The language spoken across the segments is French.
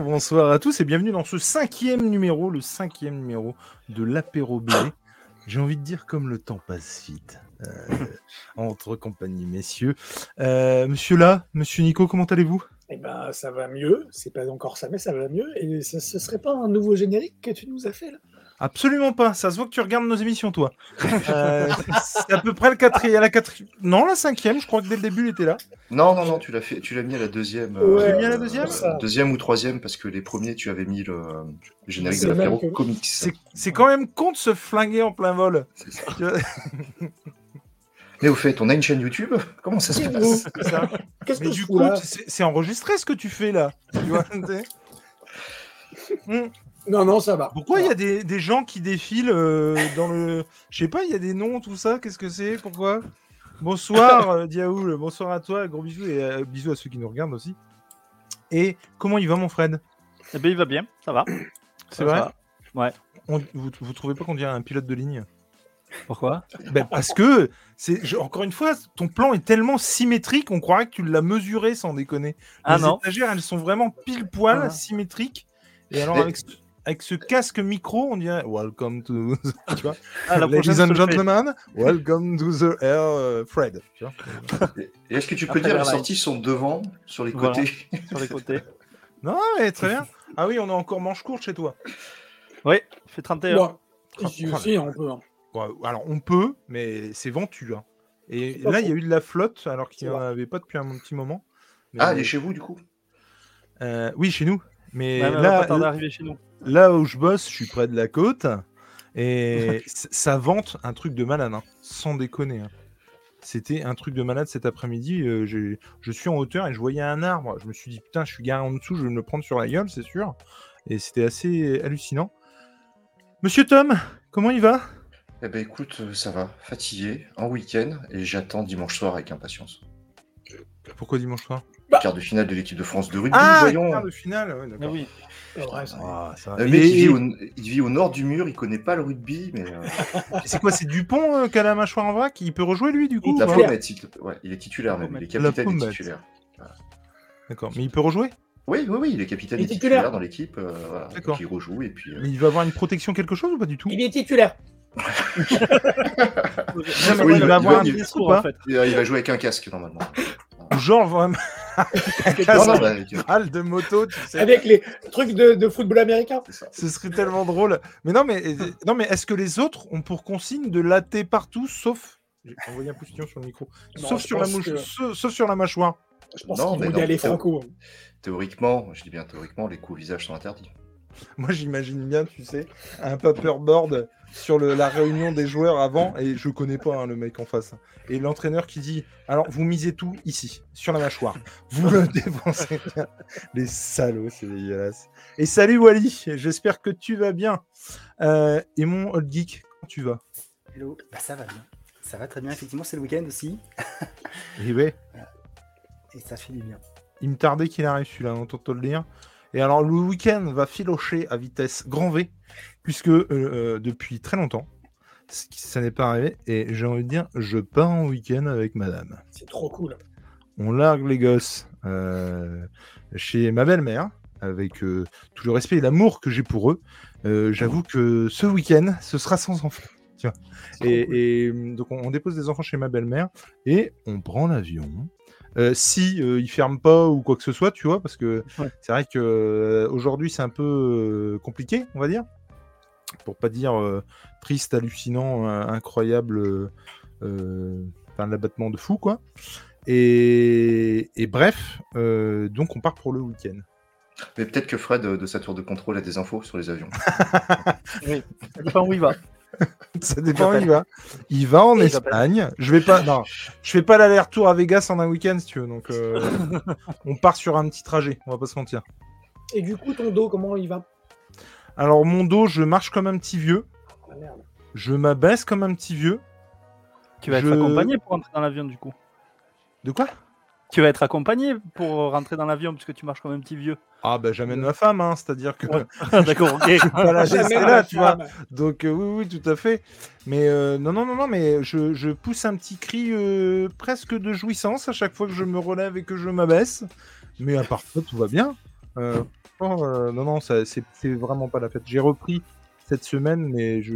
Bonsoir, à tous et bienvenue dans ce cinquième numéro, le cinquième numéro de l'apéro B. J'ai envie de dire comme le temps passe vite. Euh, entre compagnie, messieurs. Euh, monsieur là, monsieur Nico, comment allez-vous? Eh ben, ça va mieux. C'est pas encore ça, mais ça va mieux. Et ce, ce serait pas un nouveau générique que tu nous as fait là? Absolument pas. Ça se voit que tu regardes nos émissions, toi. Euh, c'est à peu près le quatrième, la quatrième. Non, la cinquième. Je crois que dès le début, il était là. Non, non, non. Tu l'as fait. Tu l'as mis à la deuxième. Ouais, Tu l'as mis à la deuxième? ou troisième parce que les premiers, tu avais mis le, le générique de l'apéro que- comics. C'est quand même con de se flinguer en plein vol. C'est ça. Mais au fait, on a une chaîne YouTube? Comment ça se passe? ça. Mais que du coup, c'est enregistré ce que tu fais là. Tu vois. Hmm. Non, non, ça va. Pourquoi il y a des, des gens qui défilent euh, dans le. Je sais pas, il y a des noms, tout ça. Qu'est-ce que c'est Pourquoi? Bonsoir, euh, Diaoul. Bonsoir à toi. Gros bisous et euh, bisous à ceux qui nous regardent aussi. Et comment il va, mon Fred? Eh ben, il va bien, ça va. C'est vrai? Va. Ouais. On- vous, vous trouvez pas qu'on dirait un pilote de ligne? Pourquoi? Ben, Parce que, c'est je- encore une fois, ton plan est tellement symétrique, on croirait que tu l'as mesuré sans déconner. Ah Les non. étagères, elles sont vraiment pile poil Ah. symétriques. Et alors, Mais- avec ce, avec ce casque micro, on dirait Welcome to. tu vois Ah, la Ladies and gentlemen, welcome to the air, euh, Fred. Est-ce que tu peux Après, dire les sorties sont devant, sur les Voilà. côtés sur les côtés. non, mais très bien. Ah oui, on a encore manche courte chez toi. Oui, fait 31. Bon, Ah, ici ah, aussi, on peut. hein. Ouais, alors, on peut, mais c'est ventu. hein. Et là, il y a eu de la flotte, alors qu'il n'y en avait pas depuis un petit moment. Mais- Ah, elle est chez vous du coup? Euh, oui, chez nous. Mais Ouais, mais on va là, pas tarder à arriver chez nous. Là où je bosse, je suis près de la côte. Et ça vente un truc de malade, hein, sans déconner. hein. C'était un truc de malade cet après-midi. euh, je suis en hauteur et je voyais un arbre. Je me suis dit, putain, je suis garé en dessous, je vais me le prendre sur la gueule, c'est sûr. Et c'était assez hallucinant. Monsieur Tom, comment il va? Eh ben écoute, euh, ça va, fatigué, en week-end, et j'attends dimanche soir avec impatience. Pourquoi dimanche soir? Quart de finale de l'équipe de France de rugby, Ah, voyons. quart de finale. ouais, Ah d'accord. oui. Ça. Ah, ça Et- mec, il vit, au, il vit au nord du mur, il connaît pas le rugby, mais euh, C'est quoi C'est Dupont euh, qui a la mâchoire en vrac? Il peut rejouer lui du coup ou la plaît. Ouais, il est titulaire même, il est capitaine et titulaire. D'accord, mais il peut rejouer? Oui, oui, oui, il est capitaine Il est titulaire, titulaire. dans l'équipe, euh, voilà, D'accord. il rejoue, et puis... euh, Mais il va avoir une protection quelque chose ou pas du tout? Il est titulaire. Jamais Oui, il il va va- avoir un il va- discours ou en pas fait. il il va jouer avec un casque, normalement. Genre vraiment Hal de moto, tu sais. Avec les trucs de, de football américain. Ce serait tellement drôle. Mais non, mais non, mais est-ce que les autres ont pour consigne de latter partout, sauf j'ai envoyé un poussillon sur le micro, Non, sauf sur la pense mouche, que- sauf, sauf sur la mâchoire. Je pense Non, qu'ils mais vont y aller franco. Théoriquement, je dis bien théoriquement, les coups au visage sont interdits. Moi, j'imagine bien, tu sais, un paperboard sur le- la réunion des joueurs avant, et je connais pas hein, le mec en face. Et l'entraîneur qui dit Alors, vous misez tout ici, sur la mâchoire. Vous le dépensez bien. Les salauds, c'est dégueulasse. Et salut Wally, j'espère que tu vas bien. Euh, et mon old geek, comment tu vas? Hello, bah, ça va bien. Ça va très bien, effectivement, c'est le week-end aussi. Eh ouais, Et ça fait du bien. il me tardait qu'il arrive celui-là, on entend te le dire. Et alors, le week-end va filocher à vitesse grand V, puisque euh, euh, depuis très longtemps, ça n'est pas arrivé. Et j'ai envie de dire, je pars en week-end avec madame. C'est trop cool. On largue les gosses euh, chez ma belle-mère, avec euh, tout le respect et l'amour que j'ai pour eux. J'avoue que ce week-end, ce sera sans enfants. tu vois. Et, et, hum, donc, on, on dépose des enfants chez ma belle-mère et on prend l'avion. Euh, si euh, ils ferment pas ou quoi que ce soit, tu vois, parce que Ouais. c'est vrai que euh, aujourd'hui c'est un peu euh, compliqué, on va dire, pour pas dire euh, triste, hallucinant, euh, incroyable, enfin l'abattement de fou, quoi. Et, et bref, euh, donc on part pour le week-end. Mais peut-être que Fred, de sa tour de contrôle, a des infos sur les avions. Ça dépend où il va. Ça dépend où il va. Il va en. Espagne. Je vais pas, non, je fais pas l'aller-retour à Vegas en un week-end si tu veux. Donc euh, on part sur un petit trajet. On va pas se mentir. Et du coup, ton dos, comment il va? Alors mon dos, je marche comme un petit vieux. Ah, merde. Je m'abaisse comme un petit vieux. Tu vas être accompagné pour rentrer dans l'avion, du coup. De quoi? Tu vas être accompagné pour rentrer dans l'avion, puisque tu marches comme un petit vieux. Ah bah j'amène ma femme, hein, c'est-à-dire que Ouais. D'accord, ok. je pas la laisser là, tu vois. Donc euh, oui, oui, tout à fait. Mais euh, non, non, non, non, mais je, je pousse un petit cri euh, presque de jouissance à chaque fois que je me relève et que je m'abaisse. Mais à part ça, tout va bien. Euh, non, non, ça, c'est, c'est vraiment pas la fête. J'ai repris cette semaine, mais je,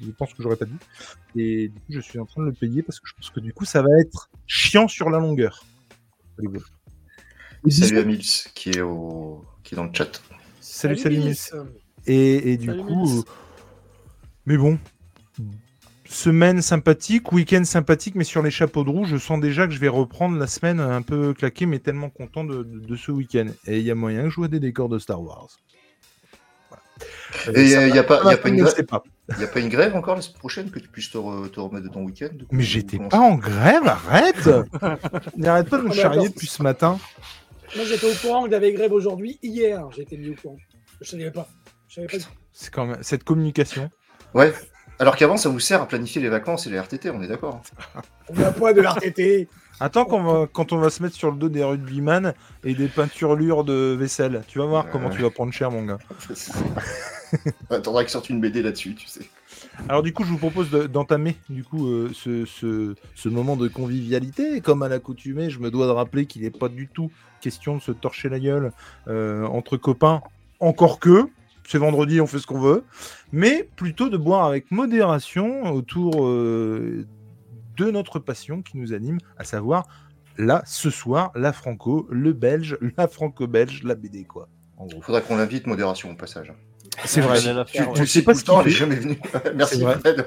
je pense que j'aurais pas dû. Et du coup, je suis en train de le payer parce que je pense que du coup, ça va être chiant sur la longueur. Allez, voilà. Salut Mills qui est, au... qui est dans le chat. Salut, salut. Miss. Et, et du Salut, coup, euh, mais bon, semaine sympathique, week-end sympathique, mais sur les chapeaux de roue, je sens déjà que je vais reprendre la semaine un peu claquée, mais tellement content de, de- de ce week-end. Et il y a moyen que je joue à des décors de Star Wars. Voilà. Et il n'y a, pas- va, y a, pas une grève- sais pas. y a pas une grève encore la semaine prochaine que tu puisses te, re- te remettre de ton week-end Mais j'étais pas en grève, arrête N'arrête pas de me charrier depuis ce matin. Moi, j'étais au courant qu'il y avait grève aujourd'hui. Hier, j'ai été mis au courant. Je savais pas. Je savais pas. C'est quand même cette communication. Ouais. Alors qu'avant, ça vous sert à planifier les vacances et les RTT, on est d'accord. On n'a pas de l'RTT. Attends qu'on va- quand on va se mettre sur le dos des rugbyman et des peinturlures de vaisselle. Tu vas voir comment tu vas prendre cher, mon gars. Attendra qu'ils sortent une BD là-dessus, tu sais. Alors du coup, je vous propose de- d'entamer du coup euh, ce, ce- ce moment de convivialité. Comme à l'accoutumée, je me dois de rappeler qu'il n'est pas du tout question de se torcher la gueule euh, entre copains. Encore que, c'est vendredi, on fait ce qu'on veut, mais plutôt de boire avec modération autour euh, de notre passion qui nous anime, à savoir là ce soir la franco, le belge, la franco-belge, la BD quoi. En gros. Faudra qu'on l'invite, modération au passage. C'est vrai. Tu, tu le sais pas pas ce temps, qu'il elle est jamais venue. Merci. Fred.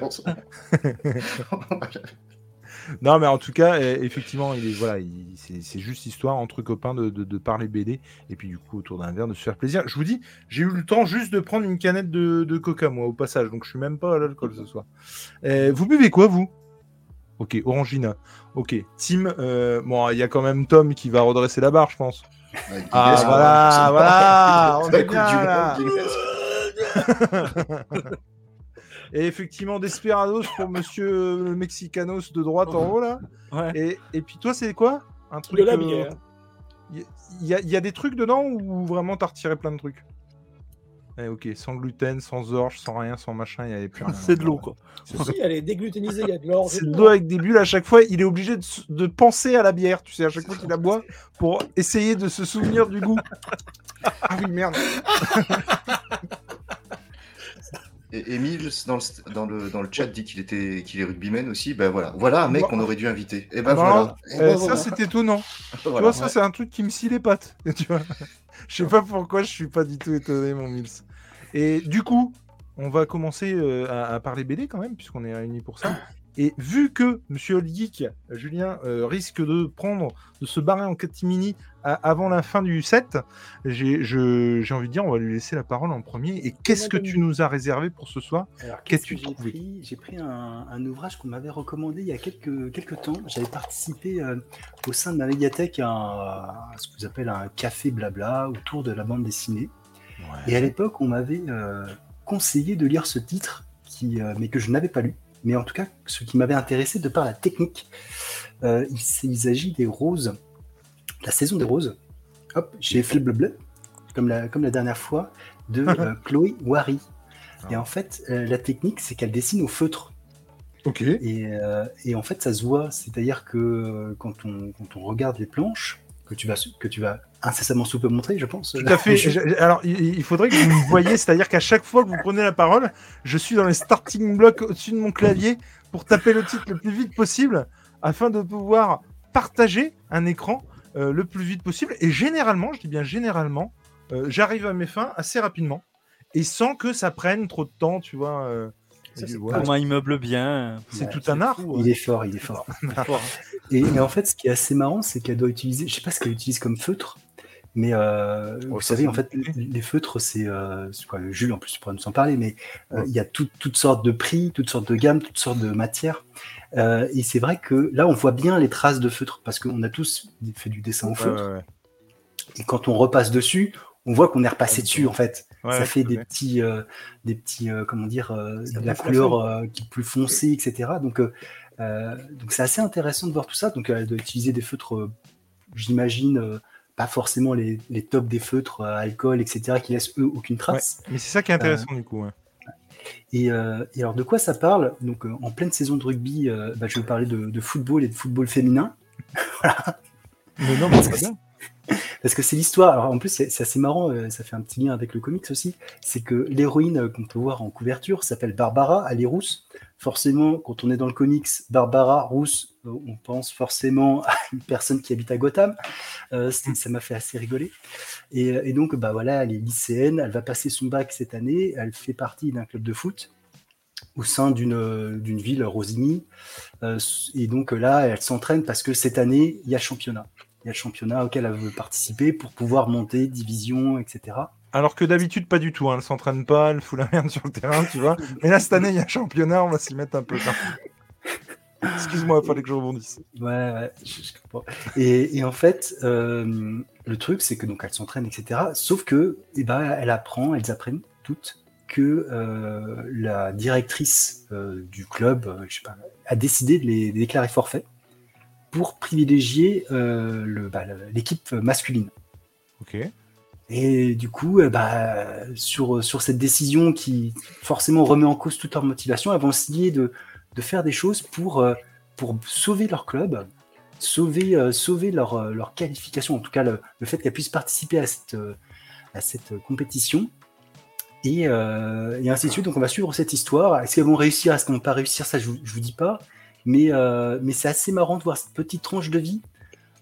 Non, mais en tout cas, euh, effectivement, il est voilà, il- c'est c'est juste histoire entre copains de, de- de parler BD et puis du coup autour d'un verre de se faire plaisir. Je vous dis, j'ai eu le temps juste de prendre une canette de, de Coca moi au passage, donc je suis même pas à l'alcool ce soir. Euh, vous buvez quoi vous? Ok, Orangina. Ok, Tim. euh, bon, il y a quand même Tom qui va redresser la barre, je pense. Ah, voilà, voilà, on est bien, là. Et effectivement, Desperados pour Monsieur le Mexicanos de droite en haut là. Ouais. Et, et puis toi, c'est quoi? Un truc De la euh, bière. Il y, a- y a des trucs dedans ou vraiment t'as retiré plein de trucs? Eh, Ok, sans gluten, sans orge, sans rien, sans machin, il n'y avait plus rien. C'est de l'eau, quoi. C'est Si, elle est dégluténisée, il y a de l'or. c'est de l'eau avec des bulles à chaque fois. Il est obligé de, de penser à la bière, tu sais, à chaque fois qu'il la boit, pour essayer de se souvenir du goût. Ah oui, merde. Et Emile, dans le, dans, le, dans le chat, dit qu'il était qu'il est rugbyman aussi. Ben voilà, voilà un mec qu'on aurait dû inviter. Et ben Non, voilà. Et Euh, ben ça, voilà. c'est étonnant. Tu vois, ça, c'est un truc qui me scie les pattes. Tu vois je sais pas pourquoi je suis pas du tout étonné, mon Mills. Et du coup, on va commencer euh, à, à parler BD quand même, puisqu'on est réunis pour ça. Et vu que Monsieur Old Geek, Julien, euh, risque de prendre, de se barrer en catimini à- avant la fin du set, j'ai envie de dire, on va lui laisser la parole en premier. Et qu'est-ce que tu nous as réservé pour ce soir? Qu'as-tu qu'est-ce que j'ai trouvé pris? J'ai pris un, un ouvrage qu'on m'avait recommandé il y a quelques, quelques temps. J'avais participé euh, au sein de ma médiathèque à, ce que vous appelez un café blabla autour de la bande dessinée. Et à l'époque, on m'avait euh, conseillé de lire ce titre, qui, mais que je n'avais pas lu. Mais en tout cas, ce qui m'avait intéressé de par la technique, euh, il, s'agit des roses, la saison des roses. Hop, j'ai fait le bleu, comme la, comme la dernière fois, de euh, Chloé Wary. Et en fait, euh, la technique, c'est qu'elle dessine au feutre. Ok. Et, et en fait, ça se voit. C'est-à-dire que quand on, quand on regarde les planches, que tu vas, que tu vas incessamment sous peu montrer, je pense. Tout à fait. Je- Je- Alors, il, il faudrait que vous me voyiez, c'est-à-dire qu'à chaque fois que vous prenez la parole, je suis dans les starting blocks au-dessus de mon clavier pour taper le titre le plus vite possible afin de pouvoir partager un écran euh, le plus vite possible. Et généralement, je dis bien généralement, euh, j'arrive à mes fins assez rapidement et sans que ça prenne trop de temps, tu vois. euh, Ça, et c'est voilà. Comment il meuble bien. C'est Ouais, tout un art. fou, Il est fort, il est fort. Fort. Et, et en fait, ce qui est assez marrant, c'est qu'elle doit utiliser, je sais pas ce qu'elle utilise comme feutre, mais euh, Oh, vous savez, en fait, les les feutres, c'est euh, quoi, Jules, en plus, tu pourrais nous en parler, mais euh, Ouais. il y a tout- toutes sortes de prix, toutes sortes de gammes, toutes sortes de matières. Euh, et c'est vrai que là, on voit bien les traces de feutre, parce qu'on a tous fait du dessin au feutre, ouais, ouais. et quand on repasse dessus, on voit qu'on est repassé dessus, en fait. Ouais, ça ouais, fait des petits, euh, des petits, euh, comment dire, euh, de la couleur euh, qui est plus foncée, etc. Donc, euh, euh, donc c'est assez intéressant de voir tout ça. Donc, elle doit utiliser des feutres, euh, j'imagine, euh, pas forcément les, les tops des feutres alcool, etc., qui laissent eux aucune trace. Mais c'est ça qui est intéressant du coup. ouais. Et, euh, et alors, de quoi ça parle? Donc, euh, en pleine saison de rugby, euh, bah, je vais vous parler de, de football et de football féminin. Mais non, mais c'est bien. Parce que c'est l'histoire. Alors en plus, c'est assez marrant, euh, ça fait un petit lien avec le comics aussi. C'est que l'héroïne euh, qu'on peut voir en couverture s'appelle Barbara, elle est rousse. Forcément, quand on est dans le comics, Barbara rousse, euh, on pense forcément à une personne qui habite à Gotham. Ça m'a fait assez rigoler. Et, donc, bah voilà, elle est lycéenne, elle va passer son bac cette année, elle fait partie d'un club de foot au sein d'une ville, Rosigny. Et donc là, elle s'entraîne parce que cette année, il y a championnat. Il y a le championnat auquel elle veut participer pour pouvoir monter, division, etc. Alors que d'habitude, pas du tout. Hein. Elle s'entraîne pas, elle fout la merde sur le terrain, tu vois. Mais là, cette année, il y a championnat, on va s'y mettre un peu. Excuse-moi, il fallait que je rebondisse. Ouais, ouais, je, je comprends. Et, et en fait, euh, le truc, c'est que donc elle s'entraîne, etc. Sauf que, eh ben, elle apprend, elles apprennent toutes que euh, la directrice euh, du club, je sais pas, a décidé de les, de les déclarer forfait pour privilégier euh, bah, l'équipe masculine. Ok. Et du coup, euh, bah, sur, sur cette décision qui forcément remet en cause toute leur motivation, elles vont essayer de, de faire des choses pour, euh, pour sauver leur club, sauver, sauver leur, leur qualification, en tout cas le, le fait qu'elles puissent participer à cette, à cette compétition. Et, euh, et ainsi de suite. Donc on va suivre cette histoire. Est-ce qu'elles vont réussir? Est-ce qu'elles vont pas réussir? Ça, je vous, je vous dis pas. Mais, euh, mais c'est assez marrant de voir cette petite tranche de vie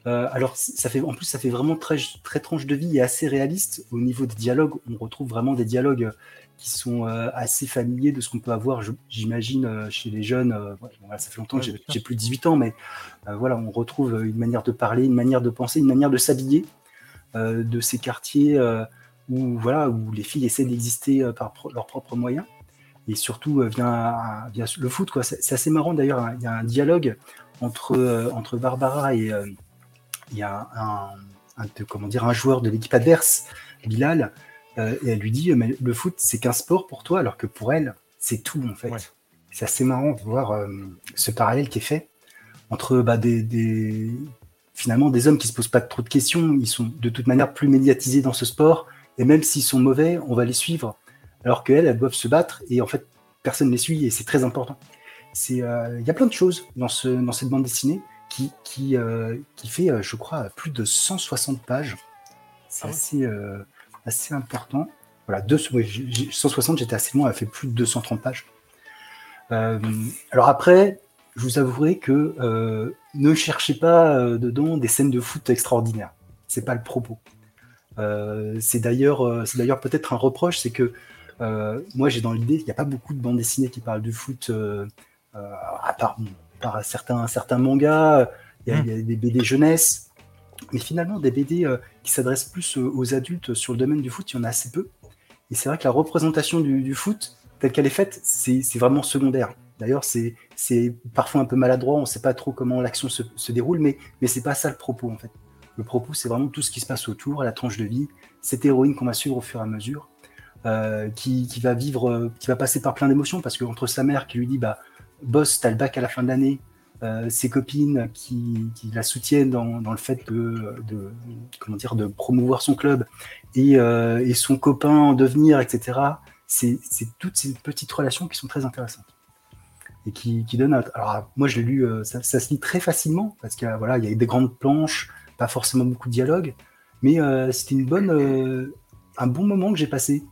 euh, alors, ça fait, en plus, ça fait vraiment très, très tranche de vie et assez réaliste. Au niveau des dialogues, on retrouve vraiment des dialogues qui sont euh, assez familiers de ce qu'on peut avoir, j'imagine, euh, chez les jeunes. euh, bon, ça fait longtemps que j'ai plus de 18 ans, mais euh, voilà, on retrouve une manière de parler, une manière de penser, une manière de s'habiller euh, de ces quartiers euh, où, voilà, où les filles essaient d'exister euh, par pro- leurs propres moyens. Et surtout, euh, vient le foot. quoi. C'est assez marrant d'ailleurs, hein, il y a un dialogue entre, euh, entre Barbara et, euh, il y a un, comment dire, un joueur de l'équipe adverse, Bilal, euh, et elle lui dit mais le foot c'est qu'un sport pour toi, alors que pour elle c'est tout en fait. Ouais. C'est assez marrant de voir euh, ce parallèle qui est fait entre bah, des, des- finalement des hommes qui se posent pas trop de questions, ils sont de toute manière plus médiatisés dans ce sport, et même s'ils sont mauvais, on va les suivre, alors qu'elles, elles doivent se battre, et en fait personne ne les suit, et c'est très important. Euh, Il y a plein de choses dans, ce, dans cette bande dessinée qui, qui, euh, qui fait, euh, je crois, plus de 160 pages. C'est Ah assez, euh, assez important. Voilà, deux, oui, j'ai- j'ai- 160, j'étais assez loin, elle fait plus de 230 pages. Alors après, je vous avouerai que ne cherchez pas dedans des scènes de foot extraordinaires. C'est pas le propos. C'est d'ailleurs, c'est d'ailleurs peut-être un reproche, c'est que moi j'ai dans l'idée qu'il n'y a pas beaucoup de bandes dessinées qui parlent du foot, euh, euh, à part, par certains, certains mangas, il y, a- Mm. il y a des BD jeunesse, mais finalement des BD euh, qui s'adressent plus euh, aux adultes sur le domaine du foot, il y en a assez peu. Et c'est vrai que la représentation du, du foot, telle qu'elle est faite, c'est vraiment secondaire. D'ailleurs, c'est c'est parfois un peu maladroit, on ne sait pas trop comment l'action se, se déroule, mais, mais c'est pas ça le propos en fait. Le propos, c'est vraiment tout ce qui se passe autour, la tranche de vie, cette héroïne qu'on va suivre au fur et à mesure, euh, qui, va vivre, euh, qui va passer par plein d'émotions, parce que entre sa mère qui lui dit, bah, boss, t'as le bac à la fin de l'année, euh, ses copines qui, la soutiennent dans, le fait de, comment dire, de promouvoir son club, et, son copain en devenir, etc. C'est toutes ces petites relations qui sont très intéressantes et qui, qui Alors moi je l'ai lu, ça, se lit très facilement parce qu'il voilà, il y a des grandes planches, pas forcément beaucoup de dialogue, mais c'était une bonne, un bon moment que j'ai passé.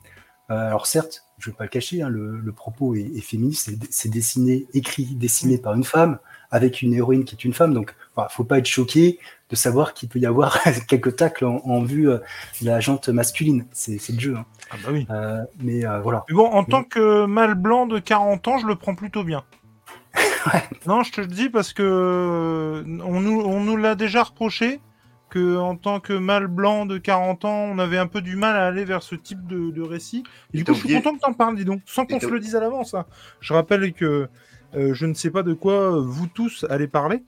Euh, alors certes, je vais pas le cacher, hein, le, le propos est, est féministe, c'est- dessiné, écrit, dessiné par une femme avec une héroïne qui est une femme, donc voilà, faut pas être choqué de savoir qu'il peut y avoir quelques tacles en, en vue euh, de la jante masculine. C'est le jeu. hein. Ah bah oui. Euh, mais euh, voilà. Mais bon, en tant que mâle blanc de 40 ans, je le prends plutôt bien. Non, je te le dis parce que on nous, on nous l'a déjà reproché que en tant que mâle blanc de 40 ans, on avait un peu du mal à aller vers ce type de, de récit. Et du coup, je suis content que t'en parles, dis donc, sans qu'on se le dise à l'avance. hein. Je rappelle que euh, je ne sais pas de quoi euh, vous tous allez parler.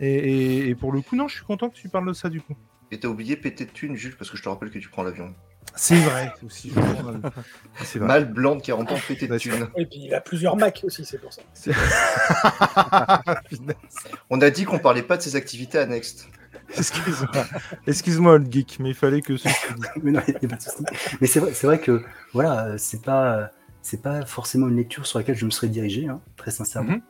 Et, et- et pour le coup, non, je suis content que tu parles de ça du coup. Et t'as oublié péter de thunes, Jules, parce que je te rappelle que tu prends l'avion. C'est vrai aussi. C'est vrai. Mal blanc de 40 ans, péter de Bah, thunes. Et puis il a plusieurs Macs aussi, c'est pour ça. On a dit qu'on parlait pas de ses activités annexes. Excuse-moi, excuse-moi, old geek, mais il fallait que ce. Mais non, y a pas de souci. Mais c'est vrai, c'est vrai que voilà, euh, c'est pas, euh, c'est pas forcément une lecture sur laquelle je me serais dirigé, hein, très sincèrement. Mhm.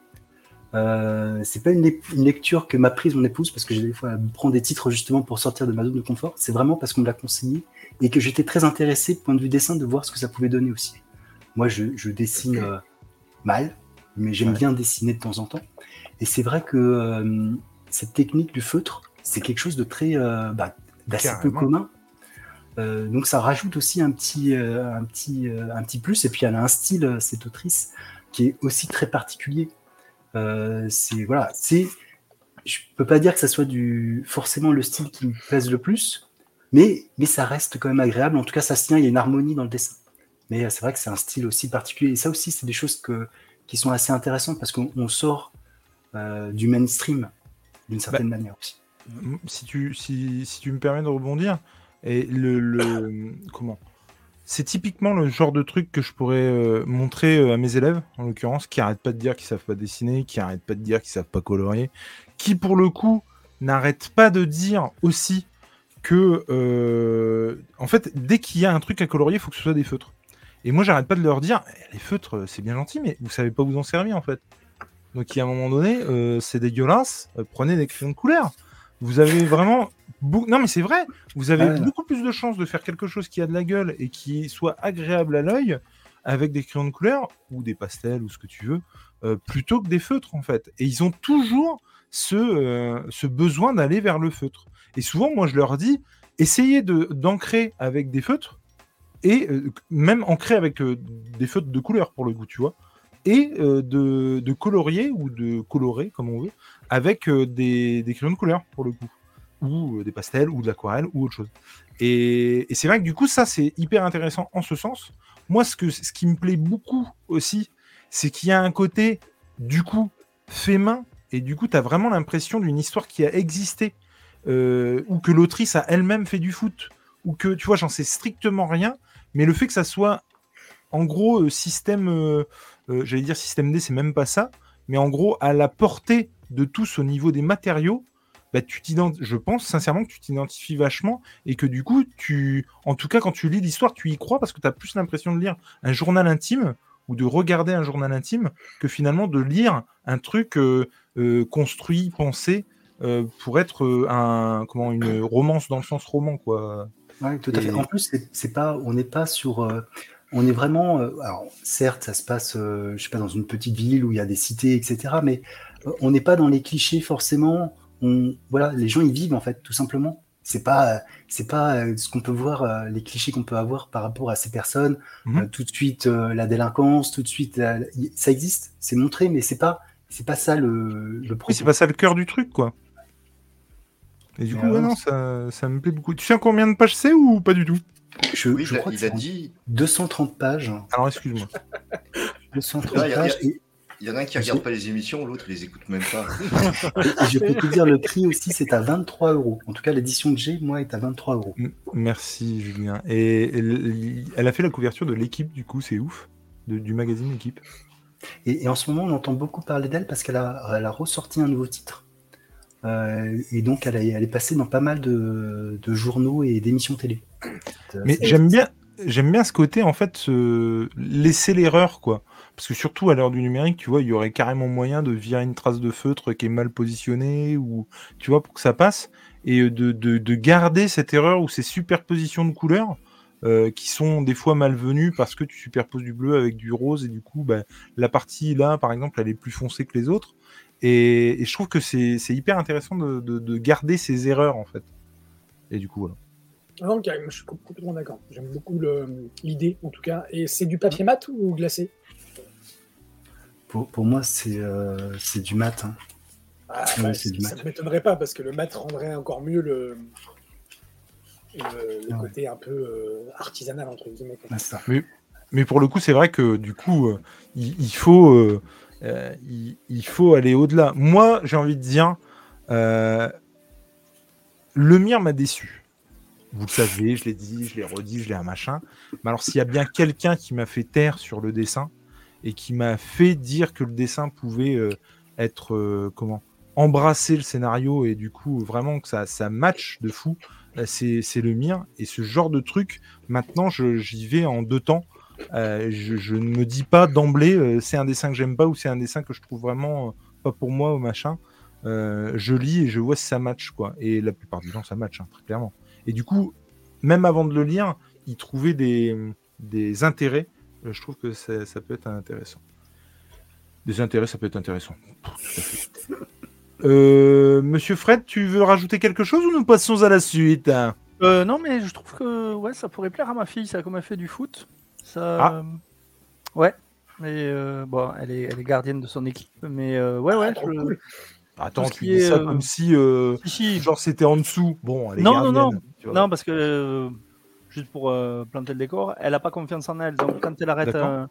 Euh, c'est pas une, lec- une lecture que m'a prise mon épouse parce que j'ai des fois à prendre des titres justement pour sortir de ma zone de confort. C'est vraiment parce qu'on me l'a conseillé et que j'étais très intéressé, point de vue dessin, de voir ce que ça pouvait donner aussi. Moi, je, je dessine euh, mal, mais j'aime bien dessiner de temps en temps. Et c'est vrai que euh, cette technique du feutre, c'est quelque chose de très euh, bah, d'assez peu commun. Euh, donc ça rajoute aussi un petit, euh, un, petit, un petit plus. Et puis elle a un style, cette autrice, qui est aussi très particulier. C'est voilà, c'est, je peux pas dire que ça soit du forcément le style qui me plaise le plus, mais mais ça reste quand même agréable. En tout cas, ça se tient. Il y a une harmonie dans le dessin. Mais c'est vrai que c'est un style aussi particulier. Et ça aussi, c'est des choses que, qui sont assez intéressantes parce qu'on on sort euh, du mainstream d'une certaine manière aussi. Si tu, si, si tu me permets de rebondir, et le, le- comment? C'est typiquement le genre de truc que je pourrais euh, montrer euh, à mes élèves, en l'occurrence, qui arrêtent pas de dire qu'ils savent pas dessiner, qui arrêtent pas de dire qu'ils savent pas colorier, qui pour le coup n'arrêtent pas de dire aussi que, euh, en fait, dès qu'il y a un truc à colorier, il faut que ce soit des feutres. Et moi, j'arrête pas de leur dire, Eh, les feutres, c'est bien gentil, mais vous savez pas vous en servir en fait. Donc, il y a un moment donné, euh, c'est dégueulasse, prenez des crayons de couleur. Vous avez vraiment. Non, mais c'est vrai, vous avez Ah beaucoup plus de chances de faire quelque chose qui a de la gueule et qui soit agréable à l'œil avec des crayons de couleur ou des pastels ou ce que tu veux, euh, plutôt que des feutres en fait. Et ils ont toujours ce, euh, ce besoin d'aller vers le feutre. Et souvent, moi, je leur dis, essayez de- d'ancrer avec des feutres et euh, même ancrer avec des feutres de couleur pour le goût, tu vois, et de, de colorier ou de colorer, comme on veut, avec euh, des, crayons de couleur pour le coup, ou euh, des pastels, ou de l'aquarelle, ou autre chose. Et, c'est vrai que du coup, ça, c'est hyper intéressant en ce sens. Moi, ce, que, ce qui me plaît beaucoup aussi, c'est qu'il y a un côté, du coup, fait main, et du coup, tu as vraiment l'impression d'une histoire qui a existé, euh, ou que l'autrice a elle-même fait du foot, ou que, tu vois, j'en sais strictement rien, mais le fait que ça soit, en gros, système, j'allais dire système D, c'est même pas ça, mais en gros, à la portée de tous au niveau des matériaux, bah, tu je pense sincèrement que tu t'identifies vachement et que du coup, tu, en tout cas, quand tu lis l'histoire, tu y crois parce que tu as plus l'impression de lire un journal intime ou de regarder un journal intime que finalement de lire un truc euh, euh, construit, pensé euh, pour être un, comment, une romance dans le sens roman, quoi. Ouais, tout à fait. En plus, c'est- pas, on n'est pas sur, on est vraiment. euh, alors, certes, ça se passe, euh, je sais pas, dans une petite ville où il y a des cités, etc. Mais on n'est pas dans les clichés forcément. On, voilà, les gens y vivent en fait, tout simplement. C'est pas, c'est pas euh, ce qu'on peut voir, euh, les clichés qu'on peut avoir par rapport à ces personnes. Mhm. Euh, tout de suite euh, la délinquance, tout de suite, la- ça existe, c'est montré, mais c'est pas, c'est pas ça le, le Oui, propos. c'est pas ça le cœur du truc, quoi. Et du coup, ouais, non, ça, ça me plaît beaucoup. Tu sais combien de pages c'est ou pas du tout? Je, Oui, je crois que il a dit. 230 pages. Alors, excuse-moi. 230 Là, il y a- pages. et- Il y en a un qui regarde pas les émissions, l'autre il les écoute même pas. Et je peux te dire, le prix aussi, c'est à 23 euros. En tout cas, l'édition que j'ai, moi, est à 23 euros. Merci, Julien. Et elle, a fait la couverture de l'équipe, du coup, c'est ouf. de- du magazine Équipe. Et, et en ce moment, on entend beaucoup parler d'elle parce qu'elle a, elle a ressorti un nouveau titre. Euh, et donc, elle, a- elle est passée dans pas mal de, de journaux et d'émissions télé. Mais j'aime bien, j'aime bien ce côté, en fait, se laisser l'erreur, quoi. Parce que surtout à l'heure du numérique, tu vois, il y aurait carrément moyen de virer une trace de feutre qui est mal positionnée, ou tu vois, pour que ça passe, et de, de, de garder cette erreur ou ces superpositions de couleurs euh, qui sont des fois malvenues parce que tu superposes du bleu avec du rose, et du coup, bah, la partie là, par exemple, elle est plus foncée que les autres. Et, je trouve que c'est hyper intéressant de, de, de garder ces erreurs, en fait. Et du coup, voilà. Non, carrément, je suis complètement d'accord. J'aime beaucoup l'idée, en tout cas. Et c'est du papier mat ou glacé? Pour, pour moi, c'est euh, c'est du mat. hein. Ah, Ouais, du Ça ne m'étonnerait pas, parce que le mat rendrait encore mieux le, le, le Ouais. côté un peu euh, artisanal, entre guillemets. ça. Mais pour le coup, c'est vrai que du coup, euh, il, il faut, euh, euh, il, il faut aller au-delà. Moi, j'ai envie de dire, euh, le mire m'a déçu. Vous le savez, je l'ai dit, je l'ai redit, je l'ai un machin. Mais alors, s'il y a bien quelqu'un qui m'a fait taire sur le dessin et qui m'a fait dire que le dessin pouvait euh, être euh, comment embrasser le scénario et du coup vraiment que ça, ça match de fou, euh, c'est le mire. Et ce genre de truc, maintenant, j'y vais en deux temps. Je, je ne me dis pas d'emblée c'est un dessin que j'aime pas ou c'est un dessin que je trouve vraiment pas pour moi ou machin. Je lis et je vois si ça match, quoi. Et la plupart du temps, ça match, hein, très clairement. Et du coup, même avant de le lire, y trouver des, des intérêts, je trouve que ça, ça peut être intéressant. Des intérêts, ça peut être intéressant. Tout à fait. Euh, Monsieur Fred, tu veux rajouter quelque chose ou nous passons à la suite? Euh, non, mais je trouve que ouais, ça pourrait plaire à ma fille, ça, comme elle fait du foot. Ça, Ah. euh, Ouais, mais euh, bon, elle est, elle est gardienne de son équipe, mais euh, ouais, ouais. Ah, je- cool. Attends, tu dis est, ça euh, comme si, euh, Si, si. genre, c'était en dessous. Bon, elle est Non, non, gardienne, vois. Non, parce que euh, juste pour euh, planter le décor, elle a pas confiance en elle. Donc quand elle arrête, un,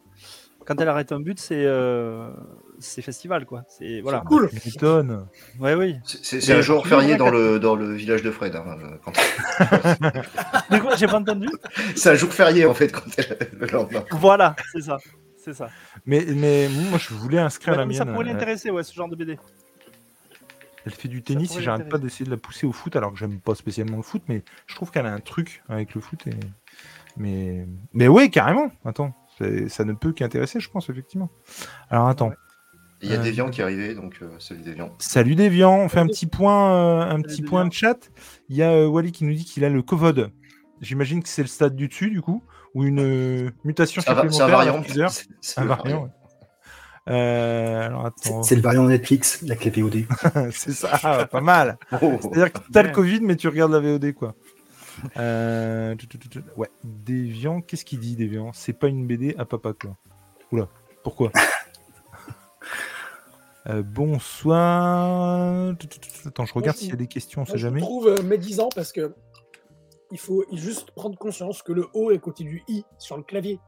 quand elle arrête un but, c'est euh, c'est festival quoi. C'est voilà. Cool. Ouais, oui. C'est- un jour férié dans le, dans le village de Fred. hein, euh, quand- De quoi J'ai pas entendu. C'est un jour férié en fait quand elle, le lendemain. Voilà, c'est ça, c'est ça. Mais, mais moi, je voulais inscrire Ouais, la mais mienne. ça pourrait Euh, l'intéresser, ouais, ce genre de BD. Elle fait du tennis et j'arrête pas d'essayer de la pousser au foot alors que j'aime pas spécialement le foot, mais je trouve qu'elle a un truc avec le foot. Et... Mais, mais ouais, carrément. Attends, c'est- ça ne peut qu'intéresser, je pense, effectivement. Alors attends. Il y a Euh. Deviant qui est arrivé, donc euh, salut Deviant. Salut Deviant, on fait un petit point, euh, un Salut petit point de chat. Il y a euh, Wally qui nous dit qu'il a le Covod. J'imagine que c'est le stade du dessus, du coup, ou une euh, mutation C'est un, va- c'est un supplémentaire. variant. C'est- Un variant. Euh, C'est le variant Netflix, la clé VOD. c'est ça, ah, pas mal. Oh. C'est-à-dire que t'as le. Covid, mais tu regardes la VOD, quoi. Euh, Ouais, Déviant, qu'est-ce qu'il dit, Déviant C'est pas une BD à papa, quoi. Oula, pourquoi? Euh, Bonsoir. Attends, je regarde je- s'il y a des questions, on sait je jamais. trouve euh, médisant parce que il faut juste prendre conscience que le O est côté du I sur le clavier.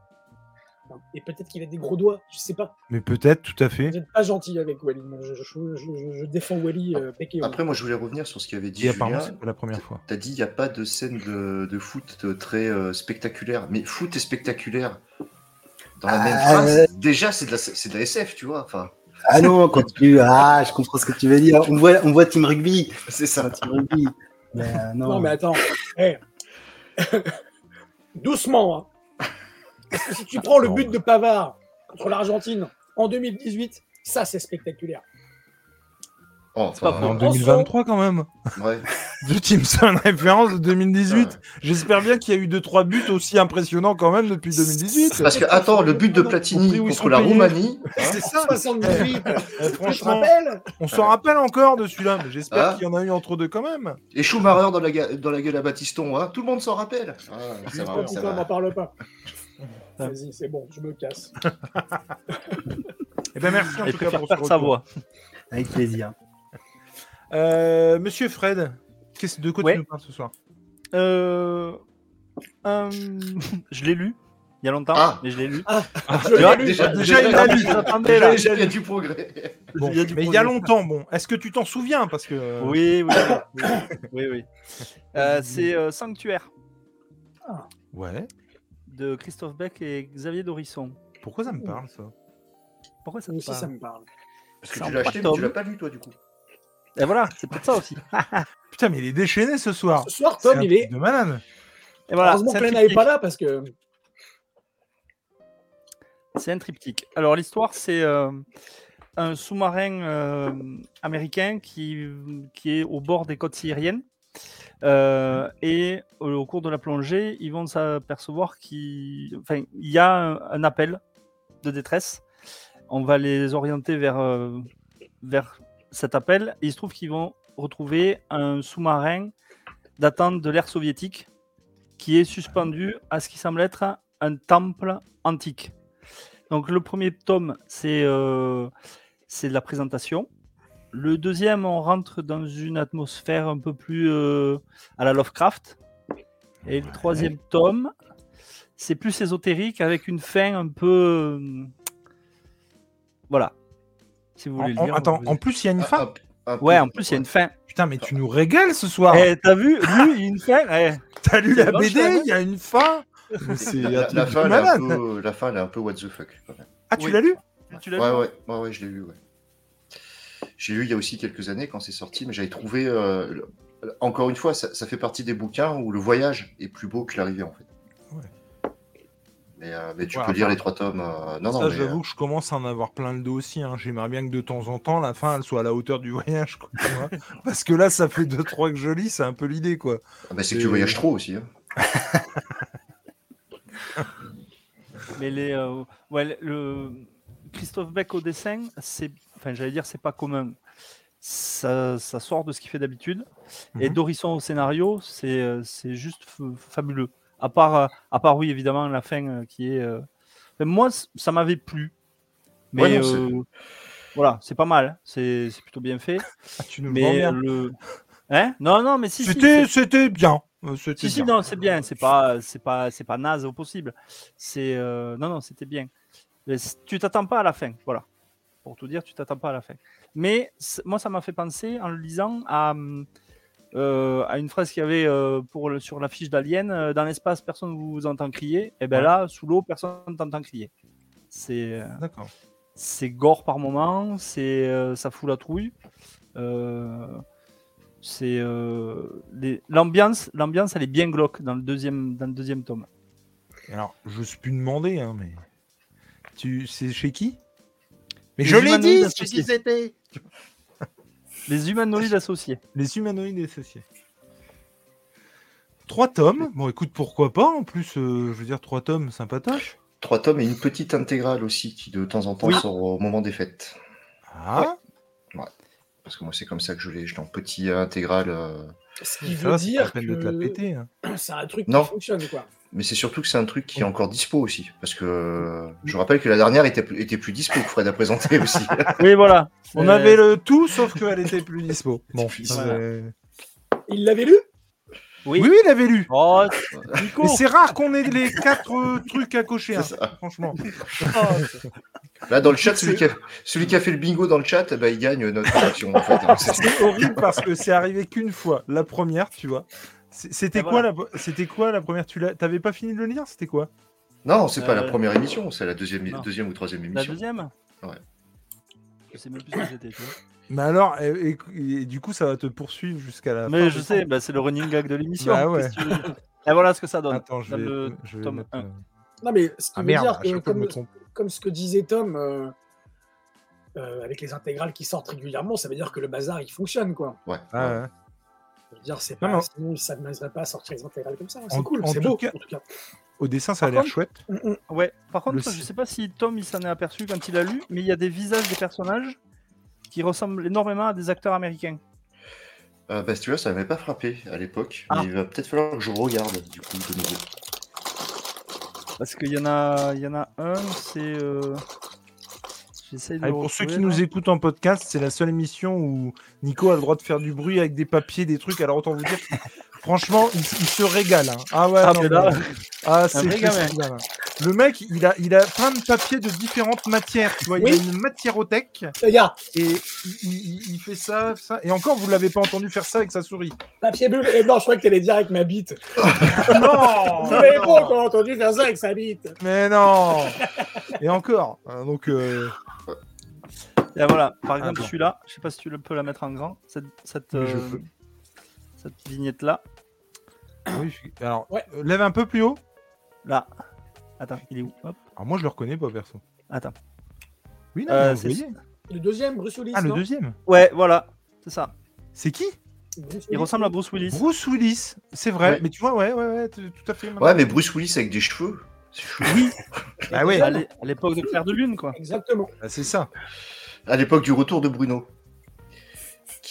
Et peut-être qu'il a des gros doigts, je sais pas. Mais peut-être, tout à fait. Vous n'êtes pas gentil avec Wally. Je, je- je- je- je défends Wally euh. Après, moi, je voulais revenir sur ce qu'avait dit Et apparemment, Julien. c'est pas la première fois. T'as dit il n'y a pas de scène de, de foot très euh, spectaculaire. Mais foot et spectaculaire dans la même Ah, phrase, déjà c'est de, la- c'est de la SF, tu vois. Enfin, Ah non, quand tu. Ah, je comprends ce que tu veux dire. On voit, on voit Team Rugby. c'est ça. Team Rugby. Mais, euh, non. Non, mais attends. Doucement. Hein. Si tu prends le but de Pavard contre l'Argentine en 2018, ça c'est spectaculaire. Oh, pas En faux. 2023, quand même. ouais. De Team Sun référence de 2018. J'espère bien qu'il y a eu 2-3 buts aussi impressionnants quand même depuis 2018. Parce que, attends, le but de Platini contre la. Roumanie, hein, C'est ça. 78. Eh, te franchement, on s'en rappelle encore de celui-là, mais j'espère Ah. qu'il y en a eu entre deux quand même. et Schumacher dans la, ga- dans la gueule à Batiston, hein, tout le monde s'en rappelle. Ah, ça va, ça va. m'en parle pas? Vas-y, c'est bon, je me casse. Eh ben merci en Elle tout cas pour ce perdre sa voix. Avec plaisir. Euh, Monsieur Fred, qu'est-ce de quoi Ouais. tu nous parles ce soir? Euh, euh, je l'ai lu il y a longtemps, Ah. mais je l'ai lu. Ah, Ah, je l'ai déjà- lu. déjà- déjà, il l'a lu. J'attendais, là. Déjà, il y a du progrès. Bon, Il y a du mais il y a longtemps, bon. Est-ce que tu t'en souviens? Parce que. Oui, oui, oui. oui, oui. Euh, c'est euh, Sanctuaire Ouais. De Christophe Beck et Xavier Dorisson. Pourquoi ça me parle ça? Pourquoi ça aussi, parle ça me parle. Parce que tu l'as acheté, mais tu l'as pas lu, toi, du coup. Et voilà, c'est peut-être ça aussi. Putain, mais il est déchaîné ce soir. Ce soir, C'est Tom, un il est. de malade. Et voilà, Heureusement que n'est triptyque. pas là parce que. C'est un triptyque. Alors l'histoire, c'est euh, un sous-marin euh, américain qui, qui est au bord des côtes syriennes. Euh, et au, cours de la plongée, ils vont s'apercevoir qu'il y a un, appel de détresse. On va les orienter vers, euh, vers cet appel. Il se trouve qu'ils vont retrouver un sous-marin datant de l'ère soviétique qui est suspendu à ce qui semble être un temple antique. Donc le premier tome, c'est euh, la présentation. Le deuxième, on rentre dans une atmosphère un peu plus euh, à la Lovecraft. Et le troisième tome, c'est plus ésotérique avec une fin un peu... euh, Voilà. Si vous En- voulez le en- lire. attends, vous- en plus, il y a une Un- fin. Ouais, en plus, il y a une fin. Putain, mais tu nous régales ce soir. Eh, T'as vu Lui, il y a une fin eh. T'as lu la BD, il y a une fin. La, fin, elle est un peu, la fin, elle est un peu what the fuck. quand même. Ah, tu Oui. l'as lu Tu l'as Ouais, vu ouais, ouais, ouais, je l'ai lu, ouais. J'ai lu il y a aussi quelques années quand c'est sorti, mais j'avais trouvé. euh, encore une fois, ça, ça fait partie des bouquins où le voyage est plus beau que l'arrivée, en fait. Mais, euh, mais tu Ouais, peux lire les trois tomes. euh, Non, non, Ça, mais, j'avoue que je commence à en avoir plein le dos aussi. hein. J'aimerais bien que de temps en temps, la fin, elle soit à la hauteur du voyage. quoi, tu vois. Parce que là, ça fait deux, trois que je lis, c'est un peu l'idée, quoi. euh, bah, c'est que tu voyages trop aussi. hein. Mais les, euh, ouais, le Christophe Beck au dessin, c'est, enfin, j'allais dire, c'est pas commun. Ça, ça sort de ce qu'il fait d'habitude. Et Mhm. Dorisson au scénario, c'est, euh, c'est juste fabuleux. À part, euh, à part, oui, évidemment, la fin euh, qui est. enfin, moi, ça m'avait plu. Mais Ouais, non, c'est- euh, voilà, c'est pas mal. C'est, c'est plutôt bien fait. Ah, tu nous Mais bien. le. Hein? Non, non, mais si. si, C'était c'est- c'était bien. C'était si, si, bien. non, c'est bien. C'est pas, c'est pas, c'est pas naze au possible. C'est, euh, non, non, c'était bien. Mais c- tu t'attends pas à la fin, voilà. Pour tout dire, tu t'attends pas à la fin. Mais moi, ça m'a fait penser en le lisant à, euh, à une phrase qu'il y avait euh, pour le- sur la fiche d'Alien. euh, dans l'espace, personne ne vous entend crier. Et ben Ouais. là, sous l'eau, personne ne t'entend crier. C'est, euh, D'accord. c'est gore par moment, c'est euh, ça fout la trouille. Euh, c'est euh, les- l'ambiance, l'ambiance elle est bien glauque dans le deuxième dans le deuxième tome. Alors, je suis plus demandé, hein, mais. Tu... C'est chez qui? Mais je l'ai dit, c'est associés. qui c'était Les humanoïdes associés. Les humanoïdes associés. Trois tomes. Bon, écoute, pourquoi pas En plus, euh, je veux dire, trois tomes, sympatoche. Trois tomes et une petite intégrale aussi qui de temps en temps Oui. sort au moment des fêtes. Ah, Parce que moi, c'est comme ça que je l'ai. Je l'ai en petit intégral. euh, Ce qui veut dire la peine de te la que péter. hein. c'est un truc Non. qui fonctionne, quoi. Mais c'est surtout que c'est un truc qui est encore dispo aussi. Parce que euh, je rappelle que la dernière était, était plus dispo que Fred a présenté aussi. Oui voilà. On Euh, avait le tout, sauf qu'elle était plus dispo. Bon, Plus dispo. c'est- Il l'avait lu? Oui. oui, oui, il avait lu. Oh, c'est rare qu'on ait les quatre euh, trucs à cocher, hein, franchement. Là, dans le chat, celui qui, a, celui qui a fait le bingo dans le chat, bah, il gagne notre action. En fait. hein. C'est horrible parce que c'est arrivé qu'une fois, la première, tu vois. C'est- C'était quoi, voilà. la... quoi la première Tu t'avais pas fini de le lire C'était quoi? Non, c'est pas la Euh, première émission, c'est la deuxième, non. deuxième ou troisième La émission. deuxième? Ouais. Je sais même plus ce que c'était. tu vois. Mais alors, et, et- et du coup, ça va te poursuivre jusqu'à la. Mais fin je sais, bah, c'est le running gag de l'émission. Bah ouais. Et voilà ce que ça donne. Attends, je vais, le je vais tome mettre, 1. euh, Non, mais ce qui Ah veut merde, dire que, comme, comme ce que disait Tom, euh, euh, avec les intégrales qui sortent régulièrement, ça veut dire que le bazar, il fonctionne, quoi. Ouais. Ah, ouais. Je veux dire, c'est pas, non. sinon, ça ne pas à sortir les intégrales comme ça. En- C'est cool, en c'est beau, cas- en tout cas. Au dessin, ça a l'air chouette. Mm, mm. Ouais. Par contre, Le je sais pas si Tom il s'en est aperçu quand il a lu, mais il y a des visages des personnages qui ressemblent énormément à des acteurs américains. Euh, bah, si tu vois, ça m'avait pas frappé à l'époque. Ah. Mais il va peut-être falloir que je regarde, du coup, de nouveau. Parce qu'il y en a, il y en a un, c'est. euh, De. Pour ceux qui nous écoutent en podcast, c'est la seule émission où Nico a le droit de faire du bruit avec des papiers, des trucs. Alors autant vous dire, franchement, il, il se régale. hein. Ah ouais, Ah, non, là- ah, c'est. Le mec, il a, il a plein de papiers de différentes matières. Tu vois, il a une mathierothèque Regarde, et il, il- il fait ça, ça. Et encore, vous l'avez pas entendu faire ça avec sa souris. papier bleu. Et non, je crois que t'allais dire avec ma bite. non, Vous n'avez pas encore entendu faire ça avec sa bite. mais non. Et encore. hein, Donc, euh, Et voilà, par exemple, bon. celui-là, je sais pas si tu peux la mettre en grand, cette, je euh, peux. Cette vignette-là. oui, je- alors, Ouais. euh, lève un peu plus haut. Là. Attends, il est où? Hop, Alors moi, je le reconnais pas perso. attends. Oui, non, Euh, vous c'est- voyez. Le deuxième, Bruce Willis. Ah, le non? deuxième. Ouais, voilà, c'est ça. C'est qui? Il ressemble à oui. Bruce Willis. Bruce Willis, c'est vrai. Ouais. Mais tu vois, ouais, ouais, ouais, tout à fait. Ouais, mais Bruce Willis avec des cheveux. C'est chou. Ah ouais, À l'é- à l'époque de Claire de Lune, quoi. Exactement. Ah, c'est ça. À l'époque du retour de Bruno.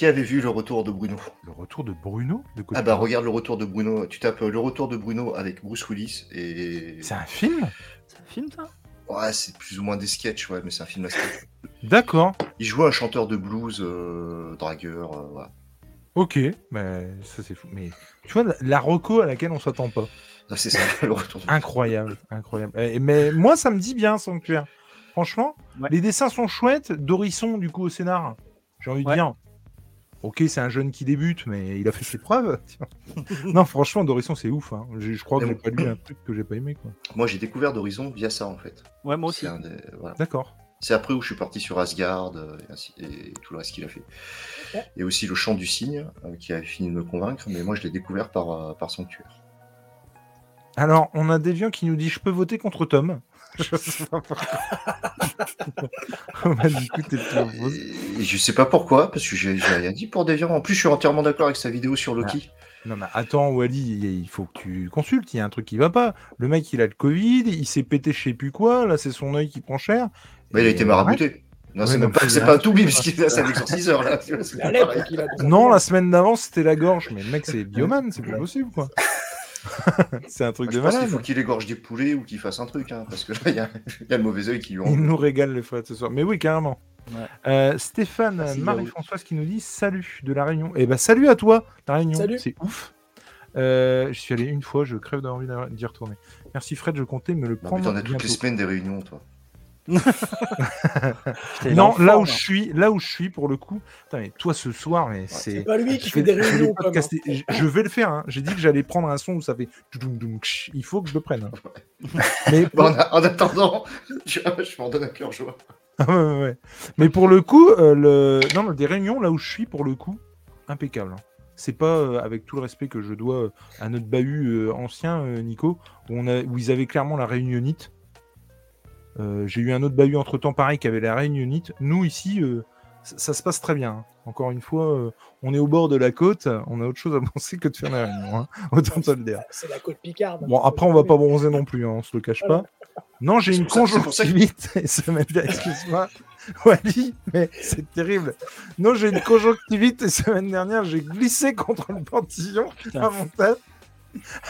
Qui avait vu le retour de Bruno Le retour de Bruno de côté. Ah bah regarde le retour de Bruno. Tu tapes euh, le retour de Bruno avec Bruce Willis et. C'est un film? C'est un film, ça? Ouais, c'est plus ou moins des sketchs, ouais, mais c'est un film à sketch. D'accord. Il joue un chanteur de blues, euh, dragueur, euh. Ok, mais ça c'est fou. Mais tu vois, la, la reco à laquelle on s'attend pas. Ah, c'est ça, le retour de Incroyable, incroyable. Eh, mais moi, ça me dit bien, Sanctuaire. Franchement, Ouais. les dessins sont chouettes. Dorisson, du coup, au scénar, j'ai envie de dire. Ok, c'est un jeune qui débute, mais il a fait ses preuves. non, franchement, Dorisson, c'est ouf. hein. Je crois que j'ai pas lu un truc que j'ai pas aimé. quoi. Moi, j'ai découvert d'Horizon via ça, en fait. Ouais, moi aussi. C'est un des- voilà. D'accord. C'est après où je suis parti sur Asgard euh, et, ainsi- et tout le reste qu'il a fait. Ouais. Et aussi le chant du cygne, euh, qui a fini de me convaincre, mais moi je l'ai découvert par, euh, par Sanctuaire. Alors, on a Deviant qui nous dit Je peux voter contre Tom. Je sais pas pourquoi. bah, du coup, t'es pour Rose. Et je sais pas pourquoi, parce que j'ai rien dit pour Deviant. En plus, je suis entièrement d'accord avec sa vidéo sur Loki. Non, mais attends, Wally, il faut que tu consultes. Il y a un truc qui va pas. Le mec, il a le Covid, il s'est pété je sais plus quoi. Là, c'est son œil qui prend cher. Mais il a été marabouté. Non, Ouais, c'est pas, c'est pas un tout parce qu'il a sa exorciseur là. tu vois, c'est La a. Non, la semaine d'avant, c'était la gorge. Mais le mec, c'est biomane, c'est pas possible, quoi. c'est un truc Je de pense qu'il malade. faut qu'il égorge des poulets ou qu'il fasse un truc, hein, parce que là, il y, a- il y a le mauvais œil qui lui en Il nous régale les fois ce soir. Mais oui, carrément. Ouais. Euh, Stéphane, Merci, Marie-Françoise qui nous dit salut de la Réunion. Eh ben salut à toi, la Réunion. C'est ouf. Euh, je suis allé une fois, je crève d'avoir envie d'y retourner. Merci Fred, je comptais me le Non, mais prendre. t'en as toutes les semaines des réunions, toi. Non, là forme, où je suis, là où je suis pour le coup. Putain, mais toi ce soir, mais c'est. C'est pas lui qui Je fait des réunions casser- Je je vais le faire. hein. J'ai dit que j'allais prendre un son où ça fait. Il faut que je le prenne. hein. Mais Bon, en, a- en attendant, je, je m'en donne un cœur joie. Ah ouais, ouais, ouais. Mais pour le coup, euh, le... non, mais des réunions là où je suis, pour le coup, impeccable. hein. C'est pas euh, avec tout le respect que je dois euh, à notre bahut euh, ancien, euh, Nico, où, on a... où ils avaient clairement la réunionite. Euh, J'ai eu un autre bahut entre temps pareil qui avait la réunionite. Nous ici, euh, ça, ça se passe très bien. hein. Encore une fois, euh, on est au bord de la côte, on a autre chose à penser que de faire la réunion. hein. Autant te le dire. C'est la côte Picarde. Bon, après, on va pas bronzer non plus, hein, on se le cache pas. Non, j'ai une conjonctivite. excuse-moi, Wally, mais c'est terrible. Non, j'ai une conjonctivite et semaine dernière, j'ai glissé contre le portillon à mon tête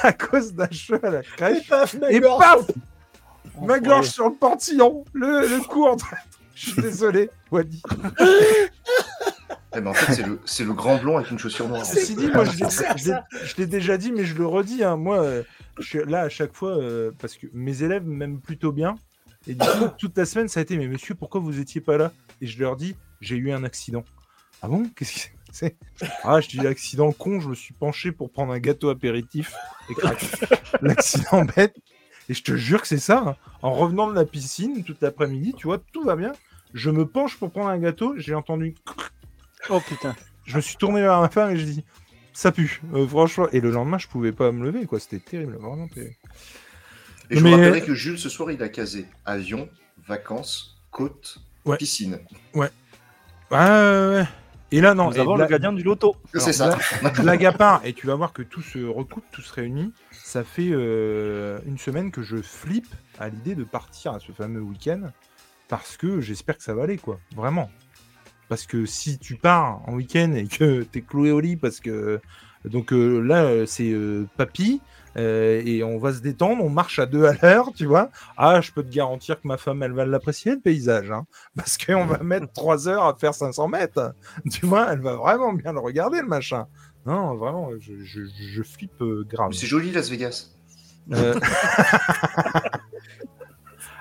à cause d'un cheveu à la Et crèche. paf, ma Et paf Ma gorge sur le portillon, le, le entre. Je suis désolé, Wally. Eh ben, en fait, c'est le, c'est le grand blond avec une chaussure noire. Ceci dit, moi, je l'ai- C'est je l'ai- je l'ai déjà dit, mais je le redis. hein, moi, euh, je suis là à chaque fois euh, parce que mes élèves m'aiment plutôt bien. Et du coup, toute la semaine, ça a été Mais monsieur, pourquoi vous étiez pas là? Et je leur dis J'ai eu un accident. Ah bon? Qu'est-ce qui s'est passé Ah, je dis L'accident con, je me suis penché pour prendre un gâteau apéritif et crac. L'accident bête. Et je te jure que c'est ça. hein. En revenant de la piscine toute l'après-midi, tu vois, tout va bien. Je me penche pour prendre un gâteau, j'ai entendu Oh putain. je me suis tourné vers ma femme et je dis ça pue, euh, franchement. Et le lendemain, je pouvais pas me lever, quoi. C'était terrible, vraiment terrible. Et je Mais- vous rappellerai que Jules, ce soir, il a casé avion, vacances, côte, Ouais. piscine. Ouais, ouais, ouais. Et là, non, Nous et avons le gardien du loto. C'est ça. blague à part, et tu vas voir que tout se recoupe, tout se réunit. Ça fait euh, une semaine que je flippe à l'idée de partir à ce fameux week-end parce que j'espère que ça va aller, quoi. Vraiment. Parce que si tu pars en week-end et que t'es cloué au lit, parce que. Donc euh, là, c'est euh, papy, et on va se détendre, on marche à deux à l'heure, tu vois. Ah, je peux te garantir que ma femme, elle va l'apprécier, le paysage, hein, parce qu'on va mettre trois heures à faire 500 mètres. Tu vois, elle va vraiment bien le regarder, le machin. Non, vraiment, je, je, je flippe euh, grave. C'est joli, Las Vegas. Euh,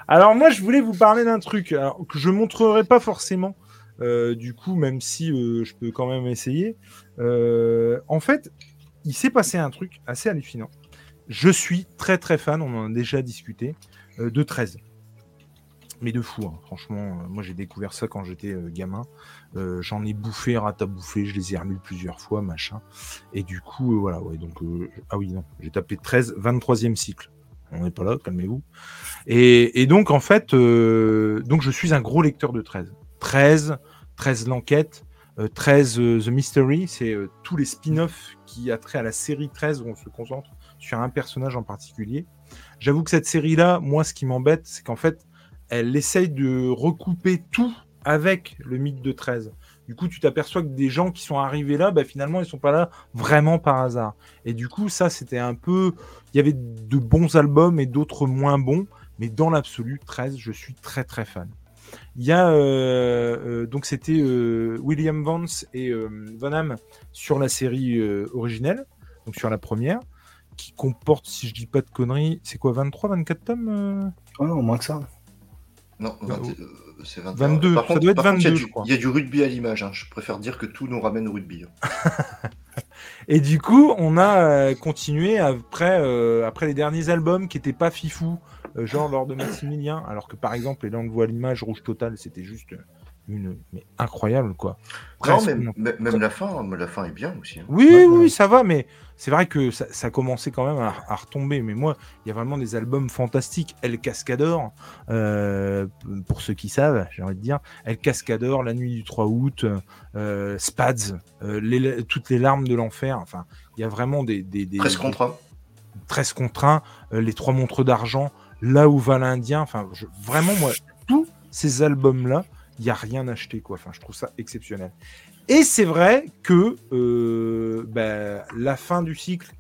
Alors moi, je voulais vous parler d'un truc alors, que je montrerai pas forcément, euh, du coup, même si euh, je peux quand même essayer. En fait, il s'est passé un truc assez hallucinant. Je suis très très fan, on en a déjà discuté, de 13. Mais de fou, hein. franchement. euh, moi, j'ai découvert ça quand j'étais euh, gamin. Euh, J'en ai bouffé, rat à bouffer, je les ai relus plusieurs fois, machin. Et du coup, voilà, ouais, donc, ah oui, non, j'ai tapé 13, 23e cycle. On n'est pas là, calmez-vous. Et, donc, en fait, donc je suis un gros lecteur de 13. 13, 13 l'enquête, euh, 13 euh, The Mystery, c'est tous les spin-offs qui a trait à la série 13 où on se concentre sur un personnage en particulier. J'avoue que cette série-là, moi, ce qui m'embête, c'est qu'en fait, elle essaye de recouper tout avec le mythe de 13. Du coup, tu t'aperçois que des gens qui sont arrivés là, bah, finalement, ils sont pas là vraiment par hasard. Et du coup, ça, c'était un peu. Il y avait de bons albums et d'autres moins bons, mais dans l'absolu, 13, je suis très très fan. Il y a euh, euh, donc c'était euh, William Vance et Van Hamme sur la série originelle, donc sur la première, qui comporte, si je dis pas de conneries, c'est quoi, 23, 24 tomes Oh non, moins que ça. Non, Bah, 20, euh, c'est 23. 22, Par ça contre, doit être par contre, il y a 22, du- je crois. Il y a du rugby à l'image. hein. Je préfère dire que tout nous ramène au rugby. hein. Et du coup, on a euh, continué après, euh, après les derniers albums qui étaient pas fifou, euh, genre lors de Maximilien, alors que par exemple, les langues voient l'image Rouge Total, c'était juste euh, une mais incroyable quoi. Non, même, la fin, la fin est bien aussi. hein. Oui, Ouais, oui, ouais. ça va, mais c'est vrai que ça, ça commençait quand même à, à retomber. Mais moi, il y a vraiment des albums fantastiques. El Cascador, euh, pour ceux qui savent, j'ai envie de dire. El Cascador, La Nuit du 3 août, euh, Spads, euh, les- toutes les larmes de l'enfer. Enfin, il y a vraiment des. des, des 13 contre 1. 13 contre 1, euh, les trois montres d'argent, là où va l'Indien. Enfin, je- vraiment, moi, tous ces albums-là, il n'y a rien acheté, quoi. Enfin, je trouve ça exceptionnel. Et c'est vrai que euh, bah, la fin du cycle,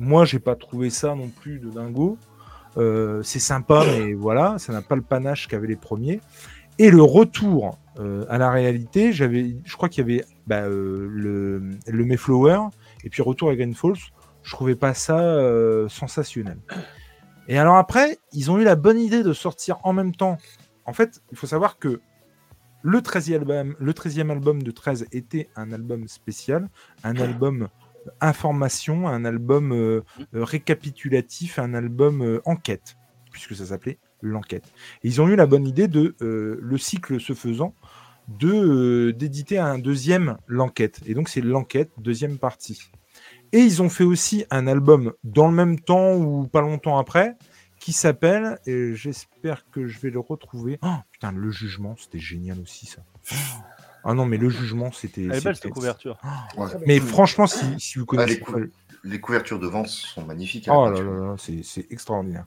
moi, j'ai pas trouvé ça non plus de dingo. Euh, c'est sympa, mais voilà, ça n'a pas le panache qu'avaient les premiers. Et le retour euh, à la réalité, j'avais, je crois qu'il y avait bah, euh, le, le Mayflower et puis retour à Green Falls. Je trouvais pas ça sensationnel. Et alors après, ils ont eu la bonne idée de sortir en même temps. En fait, il faut savoir que le 13e album, le 13e album de 13 était un album spécial, un album information, un album euh, euh, récapitulatif, un album euh, enquête, puisque ça s'appelait l'enquête. Ils ont eu la bonne idée de, le cycle se faisant, d'éditer un deuxième l'enquête. Et donc c'est l'enquête, deuxième partie. Et ils ont fait aussi un album dans le même temps ou pas longtemps après, qui s'appelle, et j'espère que je vais le retrouver. Oh, putain, le jugement, c'était génial aussi ça. Ah non, mais le jugement, c'était. Elle est belle cette couverture. Ouais. Mais franchement, si, si vous Ah, connaissez les, pas cou- le- les couvertures de vente sont magnifiques. la Oh là là là, c'est c'est extraordinaire.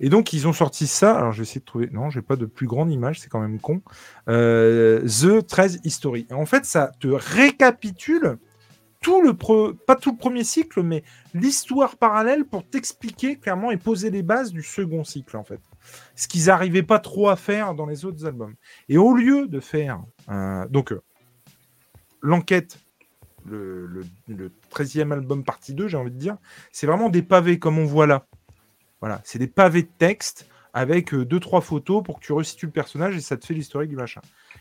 Et donc, ils ont sorti ça. Alors, je vais essayer de trouver. Non, j'ai pas de plus grande image, c'est quand même con. Euh, The 13 History. Et en fait, ça te récapitule tout le pre- pas tout le premier cycle, mais l'histoire parallèle pour t'expliquer clairement et poser les bases du second cycle, en fait. Ce qu'ils n'arrivaient pas trop à faire dans les autres albums. Et au lieu de faire. un- donc, euh, l'enquête, le, le, le 13e album partie 2, j'ai envie de dire, c'est vraiment des pavés comme on voit là. Voilà, c'est des pavés de texte avec euh, deux trois photos pour que tu resitues le personnage et ça te fait l'historique du machin.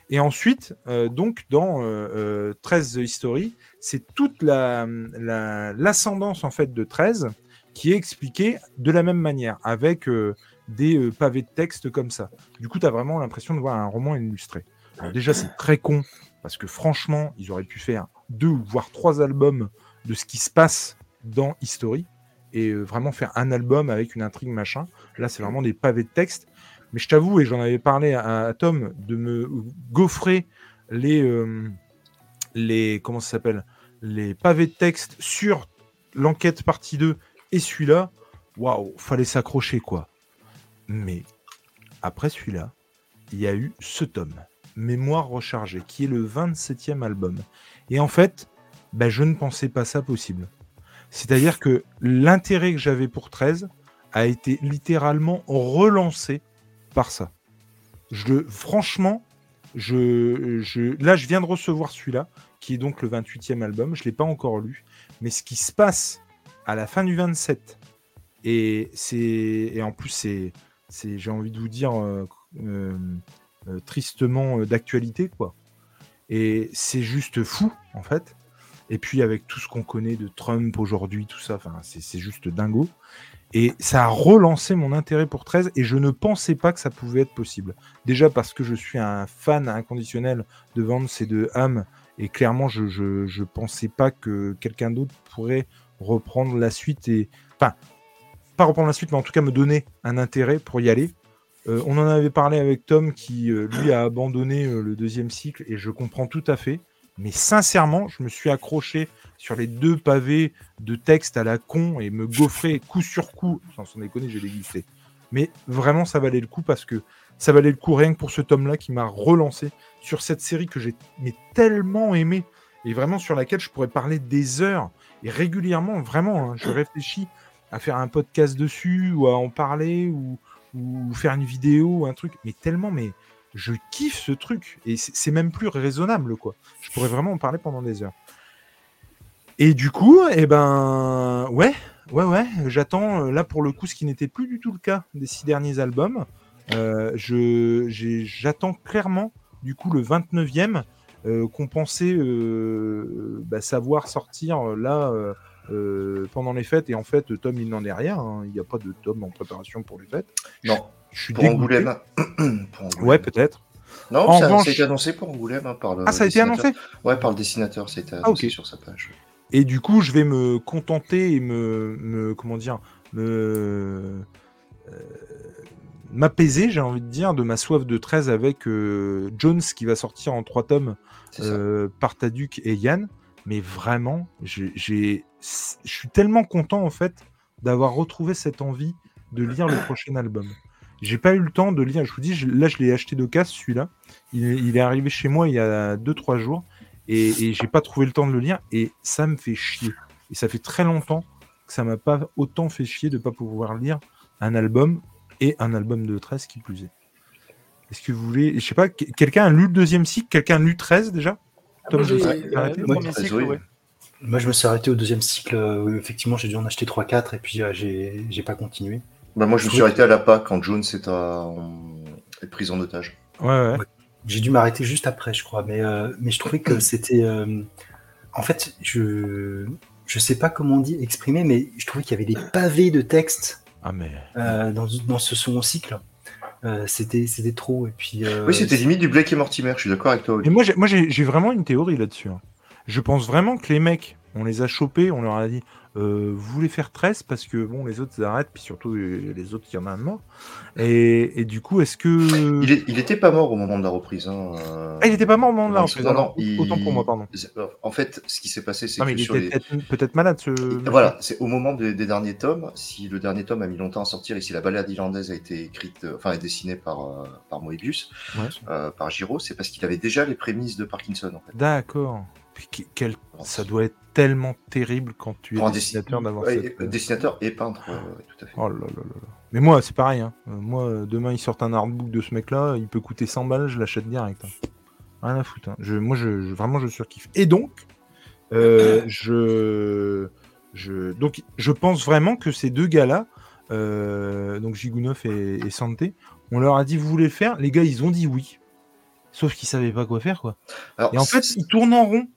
Et ensuite, euh, donc dans euh, euh, 13 The History, c'est toute la la- l'ascendance en fait de 13 qui est expliquée de la même manière avec euh, des euh, pavés de texte comme ça. Du coup, tu as vraiment l'impression de voir un roman illustré. Déjà, c'est très con parce que franchement, ils auraient pu faire deux voire trois albums de ce qui se passe dans History et euh, vraiment faire un album avec une intrigue machin. Là, c'est vraiment des pavés de texte. Mais je t'avoue, et j'en avais parlé à, Tom, de me gaufrer les, euh, les comment ça s'appelle, les pavés de texte sur l'enquête partie 2 et celui-là. Waouh, fallait s'accrocher quoi. Mais après celui-là, il y a eu ce tome, Mémoire rechargée, qui est le 27e album. Et en fait, bah, je ne pensais pas ça possible. C'est-à-dire que l'intérêt que j'avais pour 13 a été littéralement relancé par ça. Je, le- franchement, je, je, là, je viens de recevoir celui-là, qui est donc le 28e album. Je l'ai pas encore lu. Mais ce qui se passe à la fin du 27, et, c'est, et en plus, c'est, j'ai envie de vous dire, euh, euh, euh, tristement d'actualité, quoi. Et c'est juste fou, en fait. Et puis avec tout ce qu'on connaît de Trump aujourd'hui, tout ça, c'est juste dingo. Et ça a relancé mon intérêt pour 13 et je ne pensais pas que ça pouvait être possible. Déjà parce que je suis un fan inconditionnel de Vance et de Ham et clairement je, je pensais pas que quelqu'un d'autre pourrait reprendre la suite et enfin pas reprendre la suite mais en tout cas me donner un intérêt pour y aller. Euh, on en avait parlé avec Tom qui euh, lui a abandonné euh, le deuxième cycle et je comprends tout à fait. Mais sincèrement, je me suis accroché sur les deux pavés de texte à la con et me gaufrer coup sur coup. Sans s'en déconner, j'ai déglissé. Mais vraiment, ça valait le coup parce que ça valait le coup rien que pour ce tome-là qui m'a relancé sur cette série que j'ai tellement aimée et vraiment sur laquelle je pourrais parler des heures et régulièrement. Vraiment, hein, je réfléchis à faire un podcast dessus ou à en parler ou, ou faire une vidéo ou un truc. Mais tellement, mais je kiffe ce truc et c'est même plus raisonnable quoi. Je pourrais vraiment en parler pendant des heures. Et du coup, eh ben, ouais, ouais, ouais, j'attends euh, là pour le coup ce qui n'était plus du tout le cas des six derniers albums. Euh, j'attends clairement du coup le 29e euh, qu'on pensait bah, savoir sortir là pendant les fêtes et en fait Tom il n'en est rien. hein. Il n'y a pas de Tom en préparation pour les fêtes. Non, Je suis pour. Angoulême. pour Angoulême. Ouais, peut-être. Non, En ça, revanche- ça a été annoncé pour Angoulême hein, par le. Ah, ça a été annoncé Ouais, par le dessinateur, ça a été Ah, annoncé ok. sur sa page. Et du coup, je vais me contenter et me, me comment dire, me euh, m'apaiser, j'ai envie de dire, de ma soif de 13 avec euh, Jones qui va sortir en trois tomes euh, par Taduk et Yann. Mais vraiment, je suis tellement content en fait d'avoir retrouvé cette envie de lire le prochain album. J'ai pas eu le temps de lire. Je vous dis, je- là, je l'ai acheté de casse celui-là. Il, est- il est arrivé chez moi il y a 2-3 jours et, et j'ai pas trouvé le temps de le lire et ça me fait chier. Et ça fait très longtemps que ça m'a pas autant fait chier de pas pouvoir lire un album et un album de 13 qui plus est. Est-ce que vous voulez, je sais pas, que- quelqu'un a lu le deuxième cycle, quelqu'un a lu 13 déjà? Tom, Moi, je j'ai- sais, euh, arrêté Moi, premier très cycle, oui. ouais. Moi, je me suis arrêté au deuxième cycle. euh, où effectivement, j'ai dû en acheter 3-4 et puis euh, j'ai j'ai pas continué. Bah, moi, je me suis arrêté à la PA quand Jones est, à- en- est pris en otage. Ouais, ouais. Ouais. J'ai dû m'arrêter juste après, je crois. Mais, euh, mais je trouvais que c'était. euh, En fait, je je sais pas comment on dit exprimer, mais je trouvais qu'il y avait des pavés de texte Ah mais euh, dans, dans ce second cycle. Euh, c'était c'était trop. Et puis. euh, Oui, c'était limite du Blake et Mortimer, je suis d'accord avec toi. Et moi, j'ai, moi, j'ai, j'ai vraiment une théorie là-dessus. hein. Je pense vraiment que les mecs, on les a chopés, on leur a dit, euh, vous voulez faire 13 parce que bon, les autres arrêtent, puis surtout euh, les autres, il y en a un mort. Et, et du coup, est-ce que Il, est- il était pas mort au moment de la reprise. Hein. euh. ah, il était pas mort au moment de la reprise, non, non, il- Autant pour moi, pardon. En fait, ce qui s'est passé, c'est que il sur était les... peut-être, malade. Ce... Voilà, c'est au moment des, des derniers tomes. Si le dernier tome a mis longtemps à sortir et si la balade irlandaise a été écrite, euh, enfin, est dessinée par, euh, par Moebius, Ouais. euh, par Giro, c'est parce qu'il avait déjà les prémices de Parkinson, en fait. D'accord. Puis que- quel- Ça doit être tellement terrible quand tu es dessinateur d'avoir Ouais, cette... et- dessinateur et peintre, ouais, ouais, tout à fait. Oh là là là là. Mais moi, c'est pareil. Hein. Euh, moi, euh, demain, ils sortent un artbook de ce mec-là, il peut coûter 100 balles, je l'achète direct. hein. Rien à foutre. hein. Je, moi, je, je- vraiment, je surkiffe. Et donc, euh, je, je, donc, je pense vraiment que ces deux gars-là, euh, donc Gigounov et, et Santé, on leur a dit, vous voulez le faire? Les gars, ils ont dit oui. Sauf qu'ils savaient pas quoi faire, quoi. Alors, Et en fait, ils tournent en rond.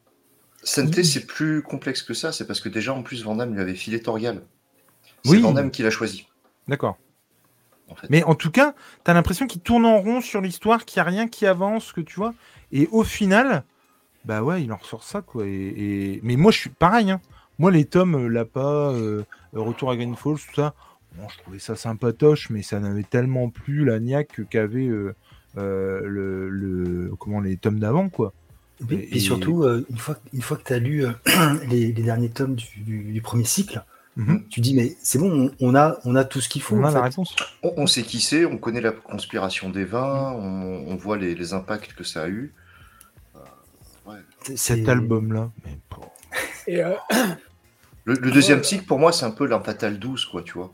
Il- c'est plus complexe que ça. C'est parce que déjà, en plus, Van Damme lui avait filé Toriel. C'est Oui. Van Damme qui l'a choisi, D'accord. en fait. Mais en tout cas, t'as l'impression qu'ils tournent en rond sur l'histoire, qu'il n'y a rien qui avance, que tu vois. Et au final, bah ouais, il en ressort ça, quoi. Et, et- Mais moi, je suis pareil. Hein. Moi, les tomes, euh, Lapa, euh, euh, Retour à Green Falls, tout ça, bon, je trouvais ça sympatoche, mais ça n'avait tellement plus la niaque qu'avait euh, euh, le, le- comment, les tomes d'avant, quoi. Et, Et- et surtout, euh, une, fois, une fois que tu as lu euh, les, les derniers tomes du, du- du premier cycle, Mhm. tu dis, mais c'est bon, on, on a, on a tout ce qu'il faut. On a la fait. réponse. On, on sait qui c'est, on connaît la conspiration des vins, on, on voit les, les impacts que ça a eu. C'est- Cet album-là. mais euh, Le, le deuxième cycle, pour moi, c'est un peu l'Impatale 12, quoi, tu vois.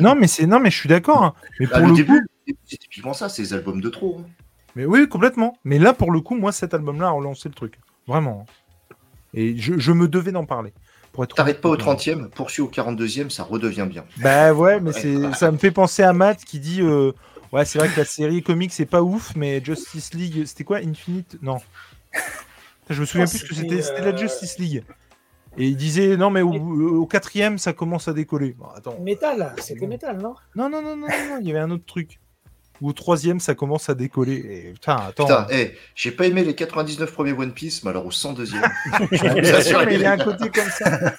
Non, mais c'est non, mais je suis d'accord. hein. Mais Ah, pour le le début, c'est typiquement ça, c'est les albums de trop. hein. Mais oui, complètement. Mais là, pour le coup, moi, cet album-là a relancé le truc. Vraiment. Et je, je me devais d'en parler. Pour être T'arrêtes pas au honnête. 30e, poursuis au 42e, ça redevient bien. Bah ouais, mais c'est, ça me fait penser à Matt qui dit euh, Ouais, c'est vrai que la série comique, c'est pas ouf, mais Justice League, c'était quoi Infinite? Non. Je me souviens Oh, plus que c'était, la euh, Justice League. Et il disait Non, mais au, au quatrième, ça commence à décoller. Bon, attends. métal, c'était métal, non? Non, non, non, non, non, non, il y avait un autre truc. Ou au troisième, ça commence à décoller. Et, putain, attends. Putain, hey, j'ai pas aimé les 99 premiers One Piece, mais alors au 102e. Bien sûr, mais il y a un côté comme ça.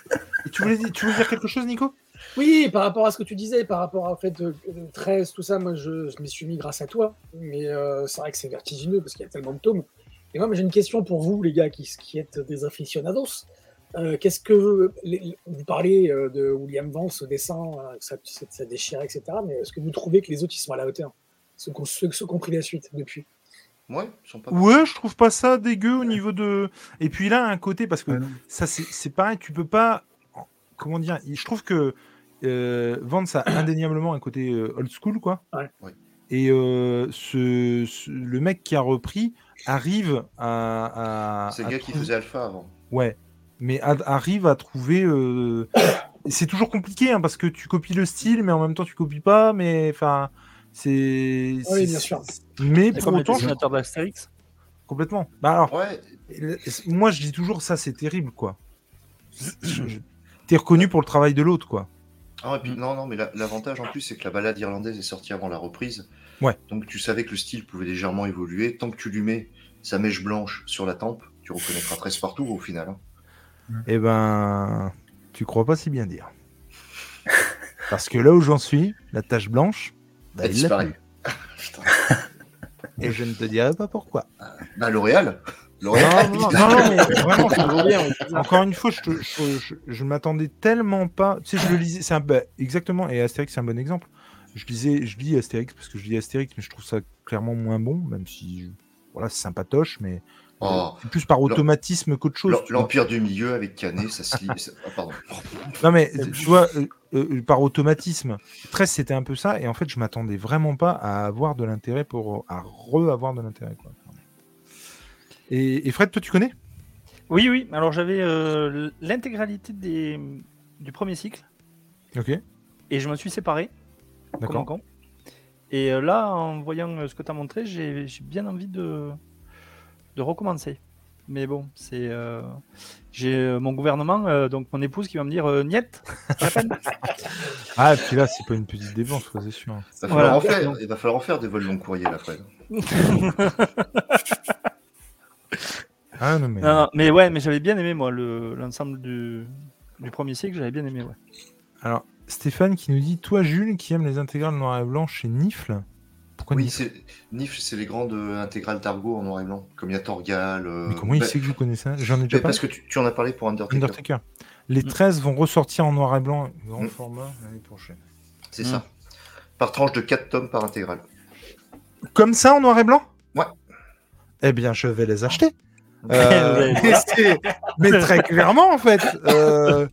Et tu, voulais, tu voulais dire quelque chose, Nico? Oui, par rapport à ce que tu disais, par rapport au fait de, de 13, tout ça, moi je, je m'y suis mis grâce à toi. Mais euh, c'est vrai que c'est vertigineux parce qu'il y a tellement de tomes. Et moi, j'ai une question pour vous, les gars, qui, qui êtes des aficionados. Euh, Qu'est-ce que les- vous parlez euh, de William Vance, ce dessin, euh, ça, ça, ça déchirait, etc. Mais est-ce que vous trouvez que les autres ils sont à la hauteur? Ceux, qui ont- ceux, ceux qui ont pris la suite depuis Ouais, ils sont pas Ouais, je trouve pas ça dégueu au niveau de. Et puis là, un côté, parce que Ouais, ça, c'est c'est pareil, tu peux pas. Comment dire Je trouve que euh, Vance a indéniablement un côté euh, old school, quoi. Ouais. Ouais. Et euh, ce, ce- le mec qui a repris arrive à. à- C'est le à gars qui trouver- faisait Alpha avant. Ouais, mais a- arrive à trouver. euh, C'est toujours compliqué hein, parce que tu copies le style, mais en même temps tu copies pas. Mais enfin, c'est. Oui, c'est- bien sûr. Mais pour autant, je- d'Astérix. complètement. Bah alors, Ouais, moi je dis toujours ça, c'est terrible quoi. T'es reconnu pour le travail de l'autre quoi. Ah, et puis, Mm. non, non, mais la- l'avantage en plus, c'est que la balade irlandaise est sortie avant la reprise. Ouais. Donc tu savais que le style pouvait légèrement évoluer. Tant que tu lui mets sa mèche blanche sur la tempe, tu reconnaîtras très partout au final. hein. Eh ben, tu crois pas si bien dire. Parce que là où j'en suis, la tache blanche, bah, Elle il l'a plus. Et je ne te dirai pas pourquoi. Bah, L'Oréal Non, L'Oréal non, non, non, non, mais vraiment, je- encore une fois, je, je, je- je m'attendais tellement pas. Tu sais, je le lisais, c'est un, bah, exactement, et Astérix, c'est un bon exemple. Je lisais, je lis Astérix parce que je lis Astérix, mais je trouve ça clairement moins bon, même si, voilà, c'est sympatoche, mais Oh, c'est plus par automatisme qu'autre chose. L'Empire du Milieu avec Canet, ça se lit. ça- Ah, pardon. Non mais tu vois, euh, euh, par automatisme, 13 c'était un peu ça, et en fait je m'attendais vraiment pas à avoir de l'intérêt pour à re-avoir de l'intérêt. quoi. Et, et Fred, toi tu connais? Oui, oui. Alors j'avais euh, l'intégralité des... du premier cycle Ok, et je me suis séparé. d'accord. Et euh, là, en voyant euh, ce que tu as montré, j'ai j'ai bien envie de, de recommencer. Mais bon, c'est euh, j'ai euh, mon gouvernement, euh, donc mon épouse qui va me dire euh, Niet, la peine. Ah, et puis là c'est pas une petite dépense, quoi, c'est sûr. Il va, Voilà. falloir en faire, il va falloir en faire des vols long courrier là, Fred. Ah non mais. Non, non, mais ouais, mais j'avais bien aimé moi le- l'ensemble du, du premier cycle, j'avais bien aimé. Ouais. Alors Stéphane qui nous dit, toi Jules qui aime les intégrales noir et blanc chez Nifle, pourquoi Oui, Nif, c'est les grandes euh, intégrales d'argot en noir et blanc, comme il y a Torgal. euh, Mais comment il bah, sait que je connais ça J'en ai déjà mais parlé. Parce que tu, tu en as parlé pour Undertaker. Undertaker. Les Mm. 13 vont ressortir en noir et blanc, grand Mm. format l'année prochaine. C'est Mm. ça. Par tranche de 4 tomes par intégrale. Comme ça en noir et blanc Ouais. Eh bien, je vais les acheter. Euh, mais, très clairement, en fait. Euh,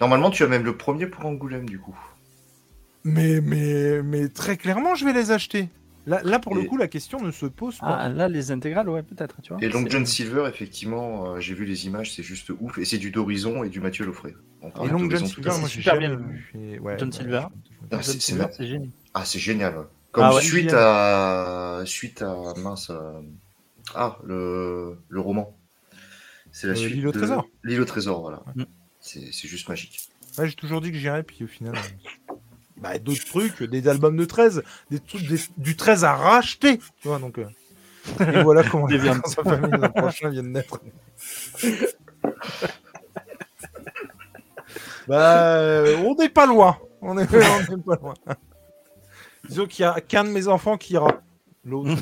Normalement, tu as même le premier pour Angoulême, du coup. Mais, mais, mais très clairement, je vais les acheter. Là, là pour le coup, la question ne se pose pas. Ah, là, les intégrales, ouais, peut-être, tu vois. Et donc John Silver, effectivement, euh, j'ai vu les images, c'est juste ouf. Et c'est du d'Horizon et du Mathieu parle et donc, John Silver, moi, c'est j'ai super jamais bien. vu. Et ouais, John ouais, Silver. Ah, c'est- génial. Ah, c'est génial. ouais. Comme Ah ouais. suite Génial. à suite à mince euh, ah le, le roman. C'est la Euh, suite. L'île au de- trésor. L'île au trésor, voilà. Mm. C'est c'est juste magique. Ouais, j'ai toujours dit que j'irais, puis au final. Bah, d'autres trucs, des albums de 13, des trucs, des- du 13 à racheter. Tu vois, donc. euh, Et voilà comment les dans sa famille l'an prochain viennent naître. bah, euh, on n'est pas loin. On est, on n'est pas loin. Disons qu'il y a qu'un de mes enfants qui ira. L'autre,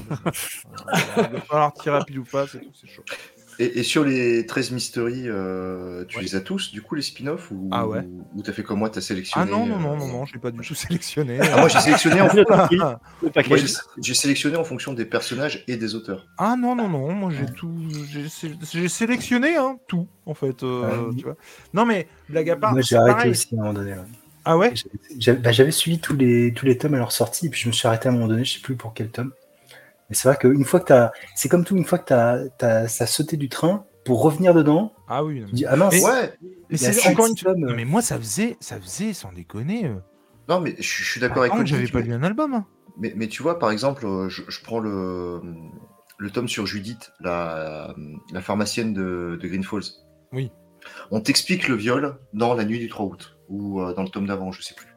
il va falloir tirer à pile ou pas, c'est tout, c'est chaud. Et, et sur les 13 mysteries, euh, tu Ouais. les as tous, du coup, les spin-offs Ou, Ah ouais. ou t'as fait comme moi, t'as Ah sélectionné non, non, non, euh, non, non, je l'ai pas du tout sélectionné. Ah, moi, j'ai sélectionné en Ah, j'ai- j'ai sélectionné fonction des personnages et des auteurs. Ah non, non, non, moi j'ai tout. J'ai sé- j'ai sélectionné hein, tout, en fait. euh, Ouais. tu vois. Non, mais blague à part. Moi, j'ai arrêté pareil. aussi à un moment donné. ouais. Ah ouais? J'avais- bah, j'avais suivi tous les, tous les tomes à leur sortie, et puis je me suis arrêté à un moment donné, je sais plus pour quel tome. Mais c'est vrai qu'une fois que t'as. C'est comme tout, une fois que t'as as, ça sauté du train, pour revenir dedans, Ah oui. non, tu mais- dis Ah mince, Mais- Ouais, Mais c'est encore une fois. tomes. Non, mais moi, ça faisait, ça faisait, sans déconner. euh, non, mais je, je suis d'accord avec Olivier, j'avais pas mais- lu un album. hein. Mais, mais tu vois, par exemple, euh, je, je prends le, le tome sur Judith, la, la pharmacienne de, de Green Falls. Oui. On t'explique le viol dans La nuit du 3 août, ou euh, dans le tome d'avant, je sais plus.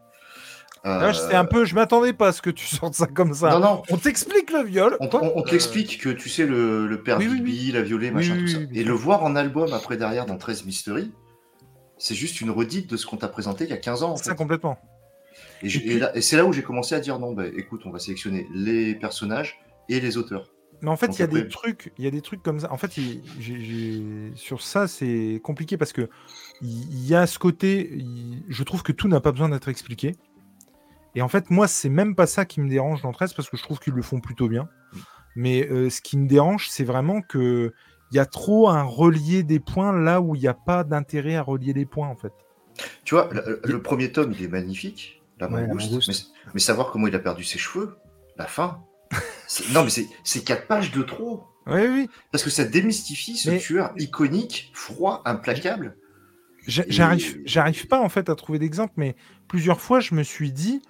Euh, Là, c'était un peu. Je m'attendais pas à ce que tu sortes ça comme ça. Non, non, On t'explique le viol. on, quoi. on- on te l'explique que tu sais, le, le père oui, l'a violé, machin, tout ça. Et le voir en album après derrière dans 13 Mystery, c'est juste une redite de ce qu'on t'a présenté il y a 15 ans. Ça fait. complètement. Et, c'est là où j'ai commencé à dire non, bah, écoute, on va sélectionner les personnages et les auteurs. Mais en fait, il y a des trucs, il y a des trucs comme ça. En fait, il- sur ça, c'est compliqué parce que il y a ce côté. Je trouve que tout n'a pas besoin d'être expliqué. Et en fait, moi, c'est même pas ça qui me dérange dans 13 parce que je trouve qu'ils le font plutôt bien. Mais euh, ce qui me dérange, c'est vraiment que il y a trop un relier des points là où il n'y a pas d'intérêt à relier les points en fait. Tu vois, le, le premier tome, il est magnifique, la Ouais, la mangouste, mangouste. Mais, mais savoir comment il a perdu ses cheveux, la fin. Non, mais c'est- quatre pages de trop. Oui, oui. Parce que ça démystifie ce Mais- tueur iconique, froid, implacable. Et- J'arrive, j'arrive pas en fait à trouver d'exemple, mais plusieurs fois je me suis dit,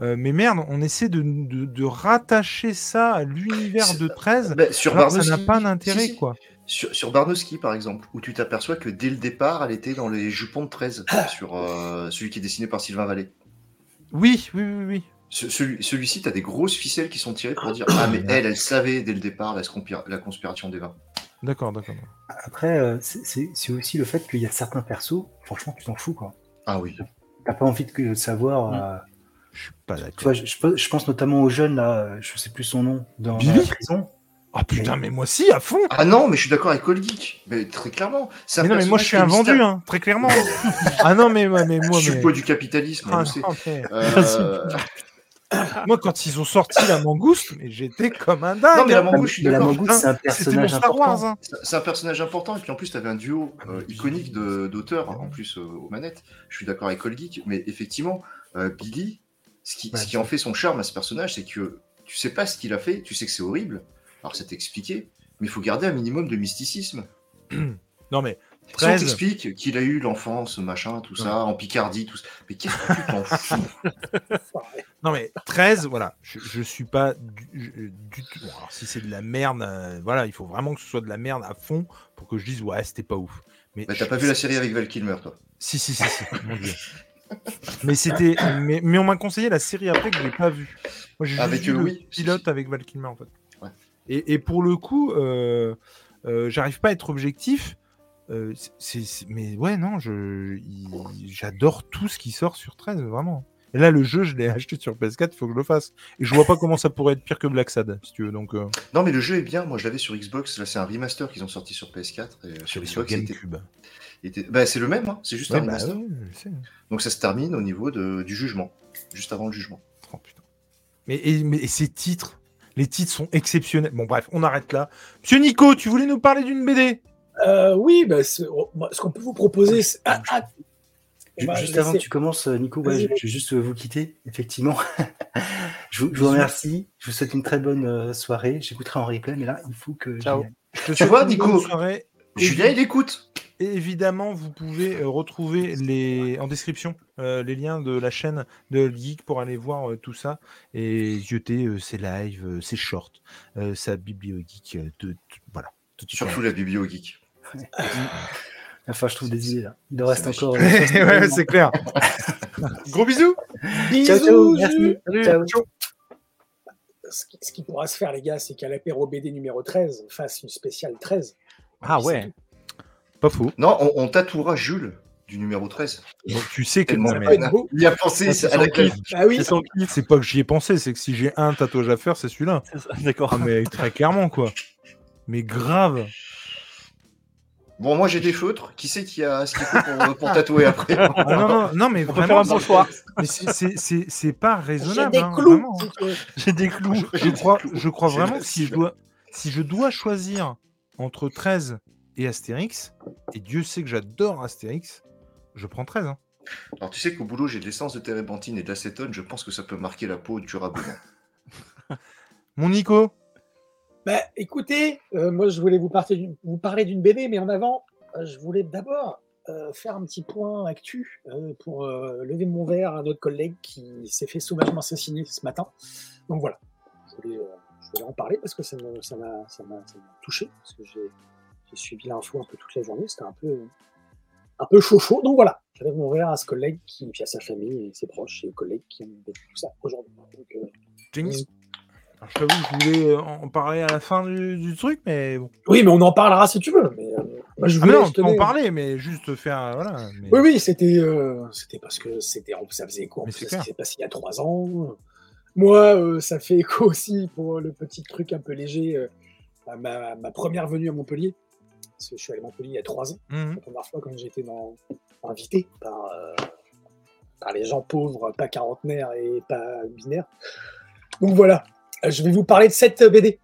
Euh, mais merde, on essaie de, de- de rattacher ça à l'univers de 13. Bah, sur alors que ça n'a Barnowski- pas d'intérêt, si, si. quoi. Sur, sur Barnowski, par exemple, où tu t'aperçois que dès le départ, elle était dans les jupons de 13, sur euh, celui qui est dessiné par Sylvain Vallée. Oui, oui, oui, oui. Ce- celui- Celui-ci, tu as des grosses ficelles qui sont tirées pour dire Ah, mais elle, elle savait dès le départ la, la conspiration des vins. D'accord, d'accord. Après, euh, c'est- c'est aussi le fait qu'il y a certains persos, franchement, tu t'en fous, quoi. Ah oui. T'as pas envie de savoir. Mm. euh, Je suis pas d'accord. je, je pense- je pense notamment au jeune, là, je sais plus son nom, dans, dans Billy la prison. Ah putain, mais moi si, à fond Ah non, mais je suis d'accord avec Cold Geek. Mais très clairement. Mais non, mais moi je suis un vendu, hein, très clairement. ah non, mais, mais moi, Je suis mais... le poids du capitalisme, Ah, non, Euh, moi, quand ils ont sorti la mangouste, mais j'étais comme un dingue. Non, mais la hein. mangouste, je suis la mangouste, c'est un C'était mon personnage Star Wars. important. hein. C'est un personnage important, et puis en plus, tu avais un duo Ah, euh, iconique d'auteurs, en plus euh, aux manettes. Je suis d'accord avec Cold Geek, mais effectivement, euh, Billy, ce qui, ce qui en fait son charme à ce personnage, c'est que tu sais pas ce qu'il a fait, tu sais que c'est horrible, alors c'est expliqué, mais il faut garder un minimum de mysticisme. Non, mais Si on 13, t'explique qu'il a eu l'enfance, machin, tout ça, en Picardie, tout ça, mais qu'est-ce que tu t'en fous? Non, mais 13, voilà, je, je suis pas du, tout. Bon, alors si c'est de la merde, euh, voilà, il faut vraiment que ce soit de la merde à fond pour que je dise, ouais, c'était pas ouf. Mais Bah, T'as pas vu la série avec Val Kilmer, toi. Si, si, si, si, mon dieu. Mais c'était, mais, mais on m'a conseillé la série après que j'ai pas vue. Moi, j'ai Avec, vu le pilote avec Val Kilmer en fait. Ouais. Et, et pour le coup, euh, euh, j'arrive pas à être objectif. euh, c'est, c'est- mais ouais, non, je, il- j'adore tout ce qui sort sur 13, vraiment. Et là, le jeu, je l'ai acheté sur PS4, il faut que je le fasse. Et je vois pas comment ça pourrait être pire que Black Sad, si tu veux. Donc, euh, Non, mais le jeu est bien. Moi, je l'avais sur Xbox. Là, c'est un remaster qu'ils ont sorti sur PS4. Et euh, sur Xbox, GameCube. il était- Bah, c'est le même. hein. C'est juste Ouais, un bah, remaster. ouais. Donc, ça se termine au niveau de- du jugement, juste avant le jugement. Oh, putain. Mais, et, mais et ces titres, les titres sont exceptionnels. Bon, bref, on arrête là. Monsieur Nico, tu voulais nous parler d'une BD Euh, oui, bah, oh, ce qu'on peut vous proposer, c'est. Ah, ah, va Juste avant que tu commences, euh, Nico, ouais, je, je vais juste vous quitter, effectivement. je, vous, je vous remercie. Je vous souhaite une très bonne euh, soirée. J'écouterai en replay, mais là, il faut que. Ciao. aille. Je te Tu vois, Nico Julien, il écoute. Évidemment, vous pouvez euh, retrouver les... en description euh, les liens de la chaîne de Geek pour aller voir euh, tout ça et zioter euh, ses lives, euh, ses shorts, euh, sa bibliogeek. euh, de, de- voilà. Tout. Surtout la biblio geek. Enfin, je trouve des idées là. Il en reste encore. euh, ouais, 60 minutes. c'est clair. Gros bisous. Bisous, Ciao, ciao, merci. Ciao. Ce qui, ce qui pourra se faire, les gars, c'est qu'à l'apéro BD numéro 13, on fasse une spéciale 13. Ah ouais. Pas faux. Non, on, on tatouera Jules du numéro 13. Donc, tu sais que non, mais-. Il y a pensé c'est à la. Ah oui, C'est pas que j'y ai pensé, c'est que si j'ai un tatouage à faire, c'est celui-là. D'accord. Ah, mais très clairement, quoi. Mais grave. Bon, moi j'ai des feutres. Qui c'est qui a ce qu'il faut pour, pour tatouer après Ah, non, non, non, mais On peut faire vraiment, un pochoir. mais c'est- c'est- c'est c'est pas j'ai raisonnable. des hein, clous. vraiment. si. J'ai des clous. Je, J'ai crois, des clous. je crois J'ai vraiment que si je, dois, si je dois choisir entre 13 et Astérix, et Dieu sait que j'adore Astérix, je prends 13. hein. Alors tu sais qu'au boulot j'ai de l'essence de térébenthine et de l'acétone. Je pense que ça peut marquer la peau durablement. Mon Nico, Bah, écoutez, euh, moi, je voulais vous, parler d'une- vous parler d'une BD, mais en avant, euh, je voulais d'abord euh, faire un petit point actu euh, pour euh, lever mon verre à notre collègue qui s'est fait sauvagement assassiner ce matin. Donc voilà, je voulais, euh, je voulais en parler parce que m'a ça m'a touché, parce que j'ai j'ai suivi l'info un peu toute la journée, c'était un peu, un peu chaud chaud. Donc voilà, lève mon verre à ce collègue, qui, puis à sa famille et ses proches et aux collègues qui ont vécu tout ça aujourd'hui. Donc, euh. Alors, je t'avoue, je voulais euh, en parler à la fin du, du truc, mais bon. Oui, mais on en parlera si tu veux. Mais, euh, moi, je Ah, mais voulais, non, je on peut tenais- en parler, mais juste faire. euh, Voilà. mais- Oui, oui, c'était euh, c'était parce que c'était ça faisait écho en ce qui s'est passé il y a trois ans. Moi, euh, ça fait écho aussi pour le petit truc un peu léger à ma, ma première venue à Montpellier. Parce que je suis allé à Montpellier il y a trois ans, Mhm. la première fois quand j'étais dans, invité par, euh, par les gens pauvres, pas quarantenaires et pas binaires. Donc voilà, Euh, je vais vous parler de cette BD,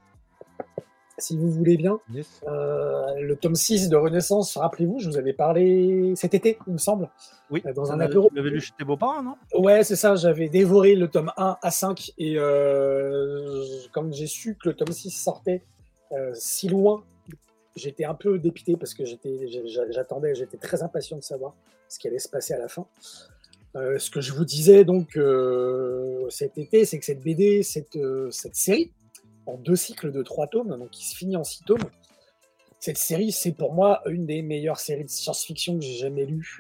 si vous voulez bien. Yes. Euh, le tome 6 de Renaissance, rappelez-vous, je vous avais parlé cet été, il me semble. Oui. Dans un apéro. Tu l'avais lu chez tes beaux-parents, non? Ouais, c'est ça, j'avais dévoré le tome 1 à 5 et euh, comme j'ai su que le tome 6 sortait si loin, j'étais un peu dépité parce que j'attendais, j'étais très impatient de savoir ce qui allait se passer à la fin. Euh, ce que je vous disais donc euh, cet été, c'est que cette BD, cette, euh, cette série, en deux cycles de trois tomes, donc qui se finit en six tomes, cette série, c'est pour moi une des meilleures séries de science-fiction que j'ai jamais lues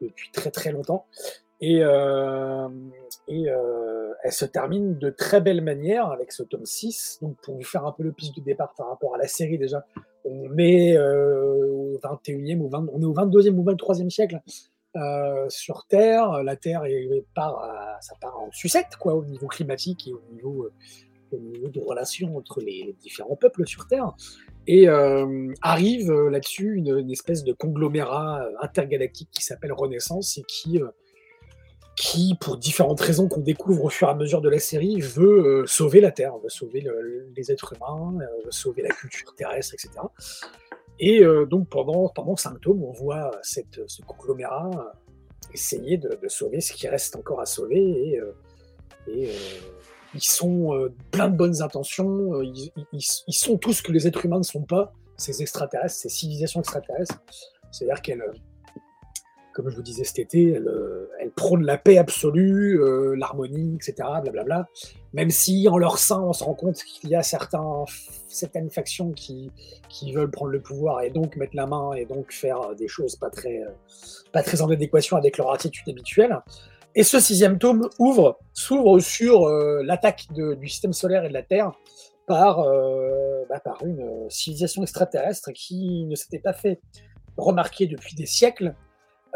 depuis très très longtemps. Et, euh, euh, elle se termine de très belle manière avec ce tome 6. Donc, pour vous faire un peu le pitch de départ par rapport à la série, déjà, on est euh, au 21e ou 20, on est au 22e ou 23e siècle euh, sur Terre. La Terre part, ça part en sucette, quoi, au niveau climatique et au niveau, au niveau de relations entre les, différents peuples sur Terre. Et arrive là-dessus une, espèce de conglomérat intergalactique qui s'appelle Renaissance et qui, qui, pour différentes raisons qu'on découvre au fur et à mesure de la série, veut euh, sauver la Terre, veut sauver le- les êtres humains, euh, veut sauver la culture terrestre, etc. Et euh, donc pendant, pendant on voit cette, ce conglomérat essayer de, sauver ce qui reste encore à sauver. Et, ils sont plein de bonnes intentions, ils, sont tout ce que les êtres humains ne sont pas, ces extraterrestres, ces civilisations extraterrestres. C'est-à-dire qu'elles, comme je vous disais cet été, elles, euh, elles prônent la paix absolue, euh, l'harmonie, etc. Blablabla. Même si en leur sein, on se rend compte qu'il y a certains, certaines factions qui, qui veulent prendre le pouvoir et donc mettre la main et donc faire des choses pas très, euh, pas très en adéquation avec leur attitude habituelle. Et ce sixième tome ouvre, s'ouvre sur l'attaque du système solaire et de la Terre par, bah, par une civilisation extraterrestre qui ne s'était pas fait remarquer depuis des siècles,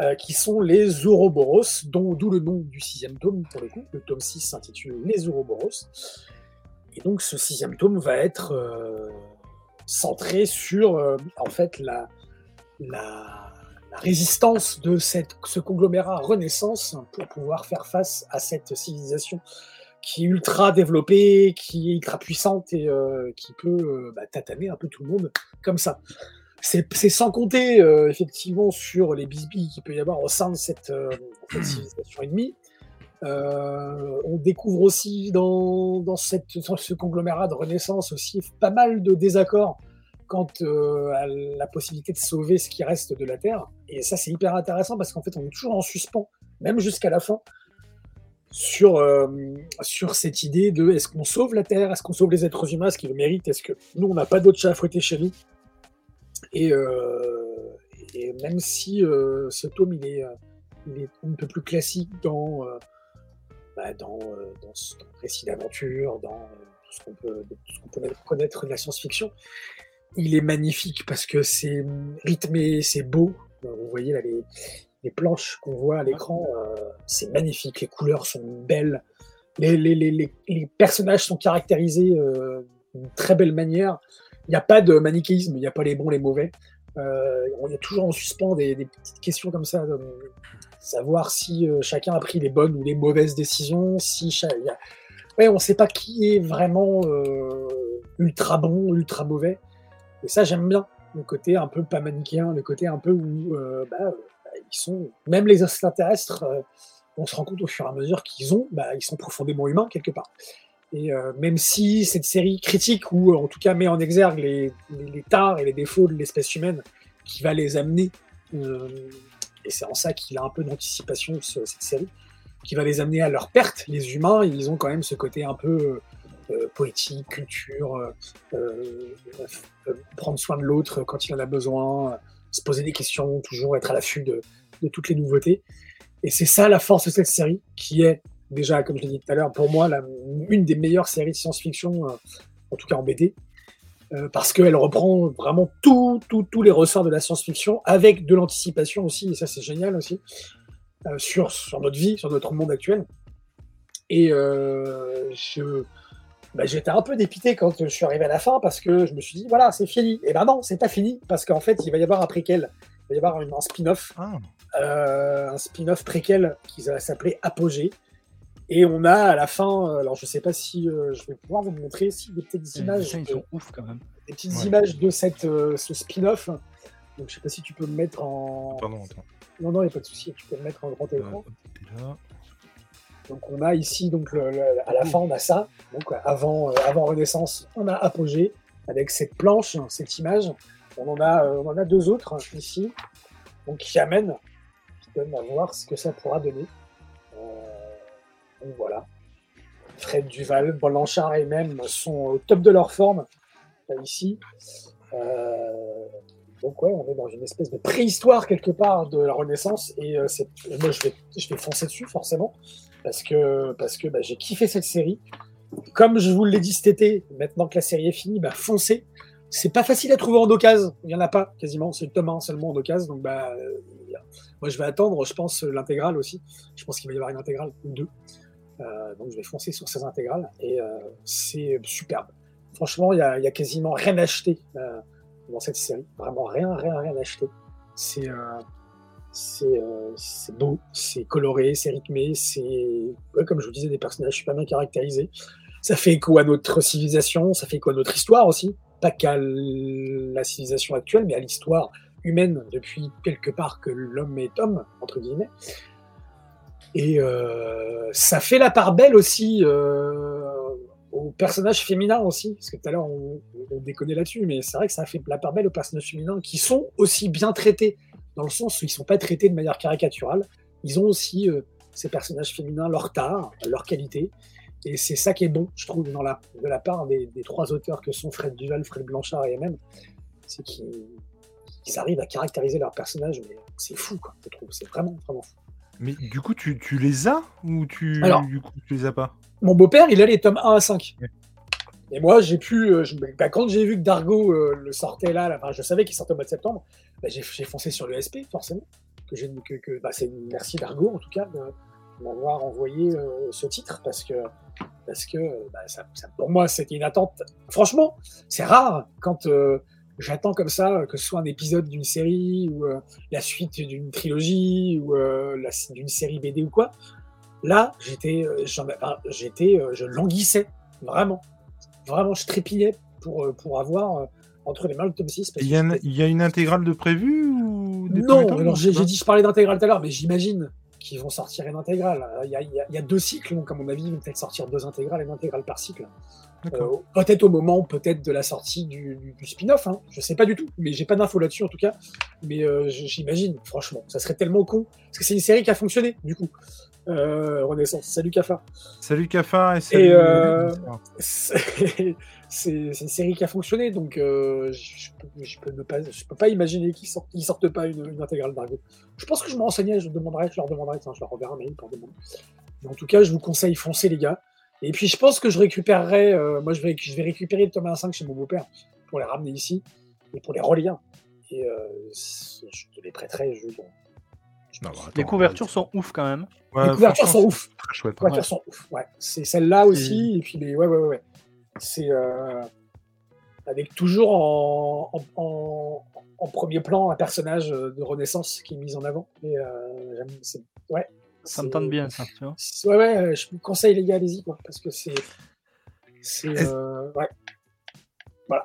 euh, qui sont les Ouroboros, d'où le nom du sixième tome pour le coup. Le tome 6 s'intitule Les Ouroboros. Et donc ce sixième tome va être euh, centré sur euh, en fait la, résistance de ce conglomérat Renaissance pour pouvoir faire face à cette civilisation qui est ultra développée, qui est ultra puissante et qui peut bah, tataner un peu tout le monde comme ça. C'est sans compter euh, effectivement sur les bisbilles qu'il peut y avoir au sein de cette, euh, cette civilisation ennemie. Euh, on découvre aussi dans, dans, cette, dans ce conglomérat de Renaissance aussi pas mal de désaccords quant à la possibilité de sauver ce qui reste de la Terre. Et ça, c'est hyper intéressant parce qu'en fait, on est toujours en suspens, même jusqu'à la fin, sur, euh, sur cette idée de est-ce qu'on sauve la Terre, est-ce qu'on sauve les êtres humains, est-ce qu'ils le méritent, est-ce que nous, on n'a pas d'autre chat à fouetter chez nous? Et, euh, et même si euh, ce tome, il est, euh, il est un peu plus classique dans, bah, dans, dans, ce, dans le récit d'aventure, dans tout ce qu'on peut, connaître de la science-fiction, il est magnifique parce que c'est rythmé, c'est beau. Vous voyez là les, les planches qu'on voit à l'écran, euh, c'est magnifique. Les couleurs sont belles. Les, les, les, les, les personnages sont caractérisés euh, d'une très belle manière. Il n'y a pas de manichéisme, il n'y a pas les bons, les mauvais. Euh, on est toujours en suspens des, petites questions comme ça, de savoir si euh, chacun a pris les bonnes ou les mauvaises décisions. Si il y a- ouais, on ne sait pas qui est vraiment euh, ultra bon, ultra mauvais. Et ça, j'aime bien le côté un peu pas manichéen, le côté un peu où euh, bah, euh, ils sont, même les extraterrestres, euh, on se rend compte au fur et à mesure qu'ils ont, bah, ils sont profondément humains quelque part. Et euh, même si cette série critique ou euh, en tout cas met en exergue les, les, tares et les défauts de l'espèce humaine qui va les amener, euh, et c'est en ça qu'il a un peu d'anticipation ce- cette série, qui va les amener à leur perte. Les humains, ils ont quand même ce côté un peu euh, poétique, culture, prendre soin de l'autre quand il en a besoin, se poser des questions, toujours être à l'affût de toutes les nouveautés. Et c'est ça la force de cette série, qui est déjà, comme je l'ai dit tout à l'heure, pour moi, la- une des meilleures séries de science-fiction, euh, en tout cas en BD, euh, parce qu'elle reprend vraiment tout, tout- tous les ressorts de la science-fiction, avec de l'anticipation aussi, et ça c'est génial aussi, euh, sur, sur notre vie, sur notre monde actuel. Et je, bah, j'étais un peu dépité quand je suis arrivé à la fin, parce que je me suis dit, voilà, c'est fini. Et ben non, c'est pas fini, parce qu'en fait, il va y avoir un préquel, il va y avoir un spin-off, Ah, un spin-off préquel qui va s'appeler Apogée. Et on a à la fin, euh, alors je sais pas si euh, je vais pouvoir vous montrer si des petites Les images, dessins, ils de, sont ouf quand même. des petites Ouais. images de cette, euh, ce spin-off. Donc je sais pas si tu peux me mettre en. pardon, attends. Non, non, il n'y a pas de souci, tu peux me mettre en grand écran. là. Donc on a ici, donc le- le- à la fin, on a ça. Donc avant, euh, avant Renaissance, on a Apogée avec cette planche, cette image. On en a, euh, on en a deux autres ici, donc qui amènent à voir ce que ça pourra donner. Euh, voilà. Fred Duval, Blanchard et même sont au top de leur forme ici. Euh, donc ouais, on est dans une espèce de préhistoire quelque part de la Renaissance et euh, moi je vais je vais foncer dessus forcément parce que parce que bah, j'ai kiffé cette série. Comme je vous l'ai dit cet été, maintenant que la série est finie, bah foncez. C'est pas facile à trouver en occasion, il y en a pas quasiment, c'est le tome 1 seulement en occasion donc bah euh, moi je vais attendre, je pense l'intégrale aussi. Je pense qu'il va y avoir une intégrale ou deux. Euh, donc je vais foncer sur ces intégrales et euh, c'est superbe. Franchement, il y a, a quasiment rien à acheter euh, dans cette série. Vraiment rien, rien, rien à acheter. C'est c'est euh, beau, c'est coloré, c'est rythmé, c'est ouais, comme je vous disais des personnages super bien caractérisés. Ça fait écho à notre civilisation, ça fait écho à notre histoire aussi, pas qu'à la civilisation actuelle, mais à l'histoire humaine depuis quelque part que l'homme est homme entre guillemets. Et euh, ça fait la part belle aussi euh, aux personnages féminins aussi, parce que tout à l'heure on, on déconnait là-dessus, mais c'est vrai que ça fait la part belle aux personnages féminins qui sont aussi bien traités, dans le sens où ils sont pas traités de manière caricaturale. Ils ont aussi euh, ces personnages féminins leur tard, leur qualité, et c'est ça qui est bon, je trouve, de la part des, trois auteurs que sont Fred Duval, Fred Blanchard et MM, c'est qu'ils qu'ils arrivent à caractériser leurs personnages, mais c'est fou, quoi, je trouve, c'est vraiment, vraiment fou. Mais du coup, tu, tu les as ou tu, Alors. du coup, tu les as pas? Mon beau-père, il a les tomes 1 à 5. Ouais. Et moi, j'ai pu. euh, je- bah, quand j'ai vu que Dargo euh, le sortait là, là, enfin, je savais qu'il sortait au mois de septembre, bah, j'ai foncé sur le SP, forcément. Que que, que- bah, merci Dargo, en tout cas, de m'avoir envoyé euh, ce titre, parce que, parce que bah, ça, ça- pour moi, c'était une attente. Franchement, c'est rare quand j'attends comme ça, que ce soit un épisode d'une série, ou euh, la suite d'une trilogie, ou euh, d'une série BD ou quoi. Là, j'étais, euh, j'étais, je languissais, vraiment. Vraiment, je trépignais pour, pour avoir entre les mains le tome 6. parce Il y, a une- j'étais- il y a une intégrale de prévu ou des Non, alors j'ai dit, je parlais d'intégrale tout à l'heure, mais j'imagine qu'ils vont sortir une intégrale. Il y a, il y a- il y a deux cycles, donc à mon avis, ils vont peut-être sortir deux intégrales et une intégrale par cycle. Euh, peut-être au moment peut-être de la sortie du, du- du spin-off, hein. je sais pas du tout, mais j'ai pas d'infos là-dessus en tout cas. Mais euh, j'imagine, franchement, ça serait tellement con parce que c'est une série qui a fonctionné du coup. Euh, Renaissance, salut Cafard. Salut Cafard et salut. euh, C'est une série qui a fonctionné, donc euh, je, peux, je, peux ne pas, je peux pas imaginer qu'ils sortent, qu'ils sortent pas une, une intégrale d'Argo. Je pense que je me renseignais, je demanderai, je leur demanderai, tiens, je leur enverrai un mail pour demander. Mais en tout cas, je vous conseille, foncez les gars. Et puis je pense que je récupérerai, euh, moi je vais, je vais récupérer le tome 1 5 chez mon beau-père pour les ramener ici et pour les relire. Et euh, je te les prêterai. Je, Non, bah, attends, Les couvertures sont ouf quand même. ouais, les couvertures sont ouf. c'est Très chouette. Les couvertures sont ouf. Ouais. C'est celle-là aussi. Et puis les, ouais, ouais, ouais. ouais. C'est euh, avec toujours en, en, en- en premier plan un personnage de Renaissance qui est mis en avant. Et euh, j'aime- ouais. Ça me tente bien ça, tu vois. c'est- Ouais, ouais, je vous conseille les gars, allez-y, quoi, parce que c'est. C'est. Euh, ouais.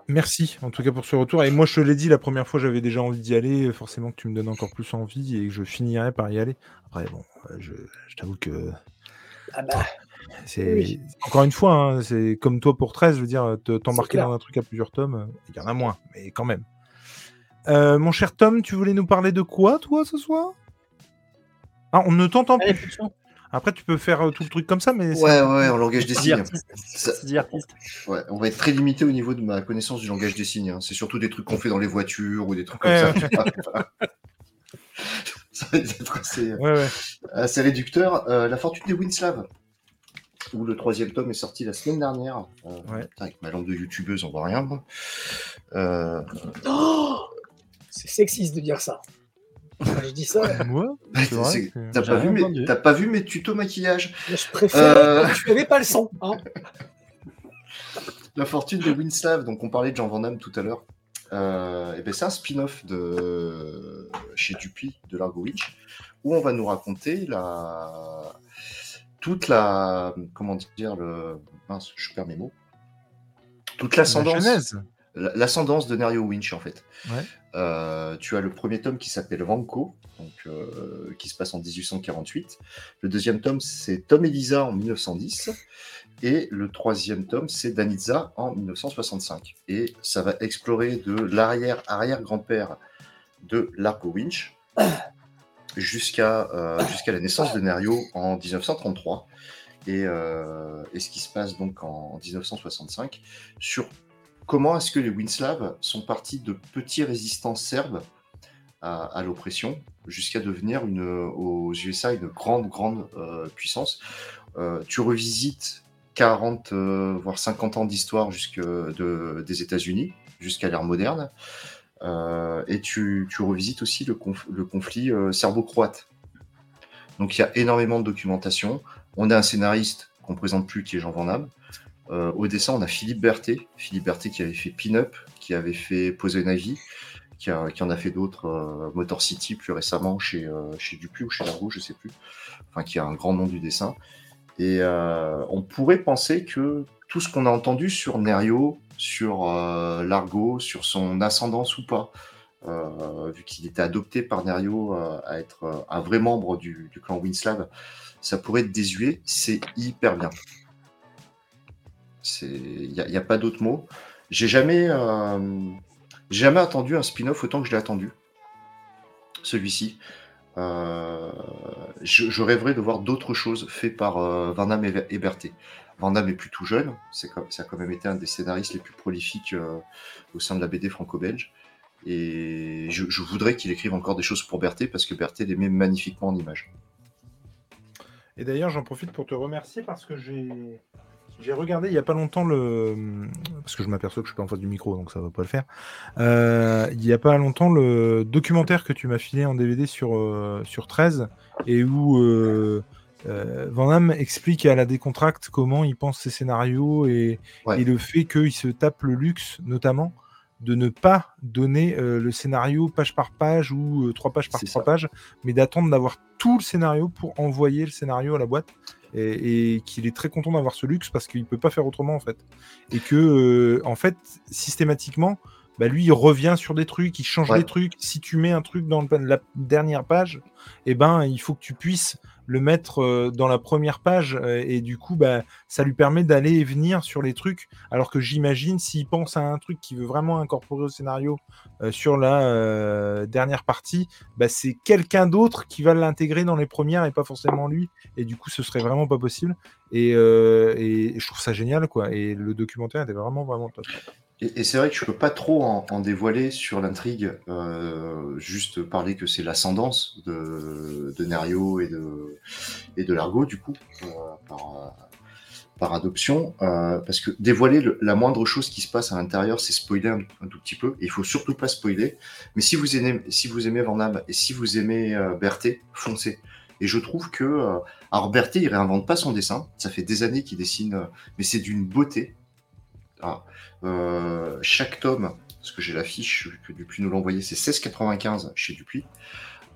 Merci en tout cas pour ce retour. Et moi, je te l'ai dit la première fois, j'avais déjà envie d'y aller. Forcément que tu me donnes encore plus envie et que je finirai par y aller. Après, bon, euh, je, je t'avoue que Ah bah, c'est Oui. encore une fois, hein, c'est comme toi pour 13, je veux dire, te- t'embarquer dans un truc à plusieurs tomes, euh, il y en a moins, mais quand même. Euh, mon cher Tom, tu voulais nous parler de quoi, toi, ce soir? Ah, on ne t'entend Allez, plus. Après, tu peux faire euh, tout le truc comme ça, mais c'est- Ouais, ouais, en langage des signes. Ça-. Ouais, on va être très limité au niveau de ma connaissance du langage des signes. hein. C'est surtout des trucs qu'on fait dans les voitures ou des trucs comme Ouais, ça. ouais. ça va être assez, Ouais, ouais. assez réducteur. Euh, la fortune des Winslav, où le troisième tome est sorti la semaine dernière. Euh, Ouais. putain, avec ma langue de youtubeuse, on voit rien. Euh, oh c'est sexiste de dire ça. Quand je dis ça, Moi que- T'as pas, vu mes- entendu. t'as pas vu mes tutos maquillage je préfère Euh. tu n'avais pas le son. Hein. La fortune de Winslav, donc on parlait de Jean Van Damme tout à l'heure. Euh, et ben c'est un spin-off de chez Dupuis de Largo Witch où on va nous raconter la toute la comment dire le mince je perds mes mots toute La l'ascendance l'ascendance de Nerio Winch en fait. Ouais. Euh, tu as le premier tome qui s'appelle Vanko, donc, euh, qui se passe en 1848. Le deuxième tome, c'est Tom et Lisa en 1910. Et le troisième tome, c'est Danitza en 1965. Et ça va explorer de l'arrière-arrière-grand-père de Largo Winch jusqu'à jusqu'à la naissance de Nerio en 1933 et, ce qui se passe donc en 1965 sur comment est-ce que les Winslav sont partis de petits résistants serbes à, l'oppression jusqu'à devenir aux USA une grande, grande euh, puissance? Euh, tu revisites 40, euh, voire 50 ans d'histoire des États-Unis, jusqu'à l'ère moderne. et tu, revisites aussi le, le conflit serbo-croate. Donc il y a énormément de documentation. On a un scénariste qu'on présente plus qui est Jean Van Damme. Euh, au dessin, on a Philippe Berthet. Philippe Berthet qui avait fait Pin-Up, qui avait fait Poser Navy, qui, qui, en a fait d'autres, euh, Motor City plus récemment chez, euh, chez Dupuis ou chez Largo, je sais plus. Enfin, qui a un grand nom du dessin. Et on pourrait penser que tout ce qu'on a entendu sur Nerio, sur Largo, sur son ascendance ou pas, vu qu'il était adopté par Nerio à être un vrai membre du, du clan Winslav, ça pourrait être désuet. C'est hyper bien. Il n'y a, pas d'autre mot. J'ai jamais, euh, jamais attendu un spin-off autant que je l'ai attendu. Celui-ci. Euh, je, rêverais de voir d'autres choses faites par euh, Van Damme et, Berthet. Van Damme est plus tout jeune, c'est ça a quand même été un des scénaristes les plus prolifiques au sein de la BD franco-belge. Et je, voudrais qu'il écrive encore des choses pour Berthet parce que Berthet les met magnifiquement en image. Et d'ailleurs, j'en profite pour te remercier parce que j'ai j'ai regardé il n'y a pas longtemps le. Parce que je m'aperçois que je suis pas en face du micro, donc ça va pas le faire. Euh, il n'y a pas longtemps le documentaire que tu m'as filé en DVD sur, euh, sur 13 et où euh, Van Damme explique à la décontracte comment il pense ses scénarios et, et le fait qu'il se tape le luxe, notamment, de ne pas donner le scénario page par page ou trois pages par trois pages, mais d'attendre d'avoir tout le scénario pour envoyer le scénario à la boîte et, qu'il est très content d'avoir ce luxe parce qu'il peut pas faire autrement en fait. Et que euh, en fait systématiquement, bah, lui il revient sur des trucs, il change des trucs. Si tu mets un truc dans la dernière page, et eh ben il faut que tu puisses le mettre euh, dans la première page euh, et du coup bah, ça lui permet d'aller et venir sur les trucs. Alors que j'imagine s'il pense à un truc qu'il veut vraiment incorporer au scénario euh, sur la dernière partie bah, c'est quelqu'un d'autre qui va l'intégrer dans les premières et pas forcément lui. Et du coup ce serait vraiment pas possible. Et, et je trouve ça génial quoi. Et le documentaire était vraiment vraiment top et, c'est vrai que je peux pas trop en, dévoiler sur l'intrigue, euh, juste parler que c'est l'ascendance de, de Nerio et de, et Largo, du coup, euh, par, adoption. Euh, parce que dévoiler la moindre chose qui se passe à l'intérieur, c'est spoiler un, tout petit peu. Et il faut surtout pas spoiler. Mais si vous aimez, si Van Damme et si vous aimez Berthet, foncez. Et je trouve que. alors, Berthet, il réinvente pas son dessin. Ça fait des années qu'il dessine, mais c'est d'une beauté. Ah, euh, chaque tome, parce que j'ai la fiche que Dupuis nous l'a envoyé, c'est 16,95 chez Dupuis.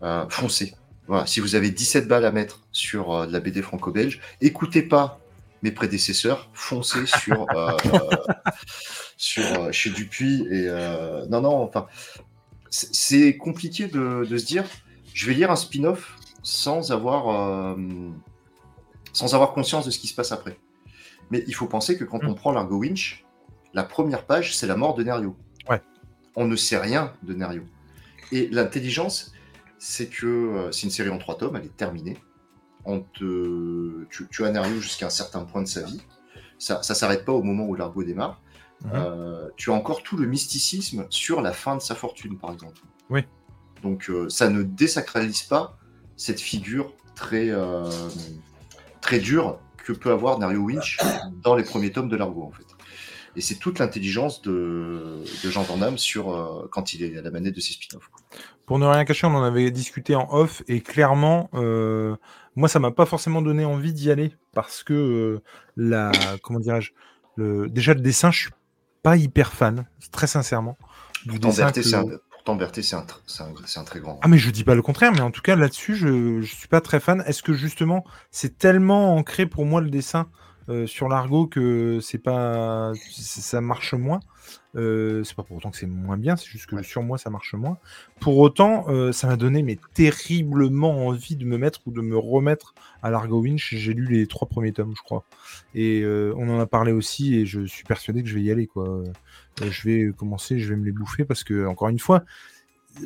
Euh, foncez. Voilà, si vous avez 17 balles à mettre sur euh, de la BD franco-belge, écoutez pas mes prédécesseurs, foncez sur, sur chez Dupuis. Et non, non, enfin, c'est compliqué de, de, se dire, je vais lire un spin-off sans avoir, sans avoir conscience de ce qui se passe après. Mais il faut penser que quand mm. on prend l'Argo Winch, la première page, c'est la mort de Nerio. Ouais. On ne sait rien de Nerio. Et l'intelligence, c'est que euh, c'est une série en trois tomes, elle est terminée. On te... tu, as Nerio jusqu'à un certain point de sa vie. Ça ne s'arrête pas au moment où l'argot démarre. Mhm. Euh, tu as encore tout le mysticisme sur la fin de sa fortune, par exemple. Oui. Donc euh, ça ne désacralise pas cette figure très, très dure que peut avoir Nerio Winch dans les premiers tomes de l'argot, en fait. Et c'est toute l'intelligence de, Jean Van sur, euh, quand il est à la manette de ses spin-offs. Pour ne rien cacher, on en avait discuté en off et clairement, euh, moi, ça m'a pas forcément donné envie d'y aller parce que euh, la, comment dirais-je, le, déjà le dessin, je suis pas hyper fan, très sincèrement. Pourtant, Berthet, c'est un, un, très grand. Ah, mais je dis pas le contraire, mais en tout cas, là-dessus, je, je suis pas très fan. Est-ce que justement, c'est tellement ancré pour moi le dessin euh, sur l'argot que c'est pas ça marche moins. Euh, c'est pas pour autant que c'est moins bien, c'est juste que sur moi ça marche moins. Pour autant, euh, ça m'a donné mais terriblement envie de me mettre ou de me remettre à l'Argo Winch. J'ai lu les trois premiers tomes, je crois, et on en a parlé aussi, et je suis persuadé que je vais y aller quoi. je vais commencer, je vais me les bouffer parce que encore une fois,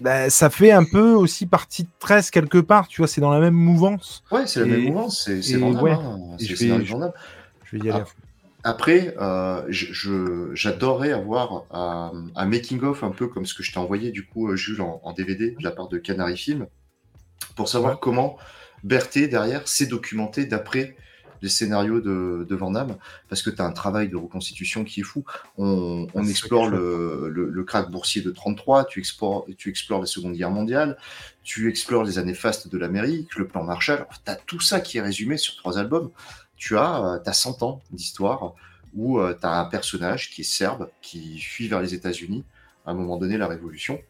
bah, ça fait un peu aussi partie de 13 quelque part, tu vois, c'est dans la même mouvance. Ouais, c'est la Et- même mouvance, c'est ouais. hein, je vais-. Je vais y aller. Après, euh, j'adorerais avoir un, un making-of un peu comme ce que je t'ai envoyé, du coup, euh, Jules, en, en DVD de la part de Canary Film, pour savoir Ouais. comment Berthet, derrière, s'est documenté d'après les scénarios de, de Van Damme, parce que tu as un travail de reconstitution qui est fou. On, Ah, explore le, le, le krach boursier de 33, tu explores, tu explores la Seconde Guerre mondiale, tu explores les années fastes de l'Amérique, le plan Marshall. Tu as tout ça qui est résumé sur trois albums. Tu as, euh, t'as 100 ans d'histoire où tu as un personnage qui est serbe, qui fuit vers les États-Unis à un moment donné, la Révolution.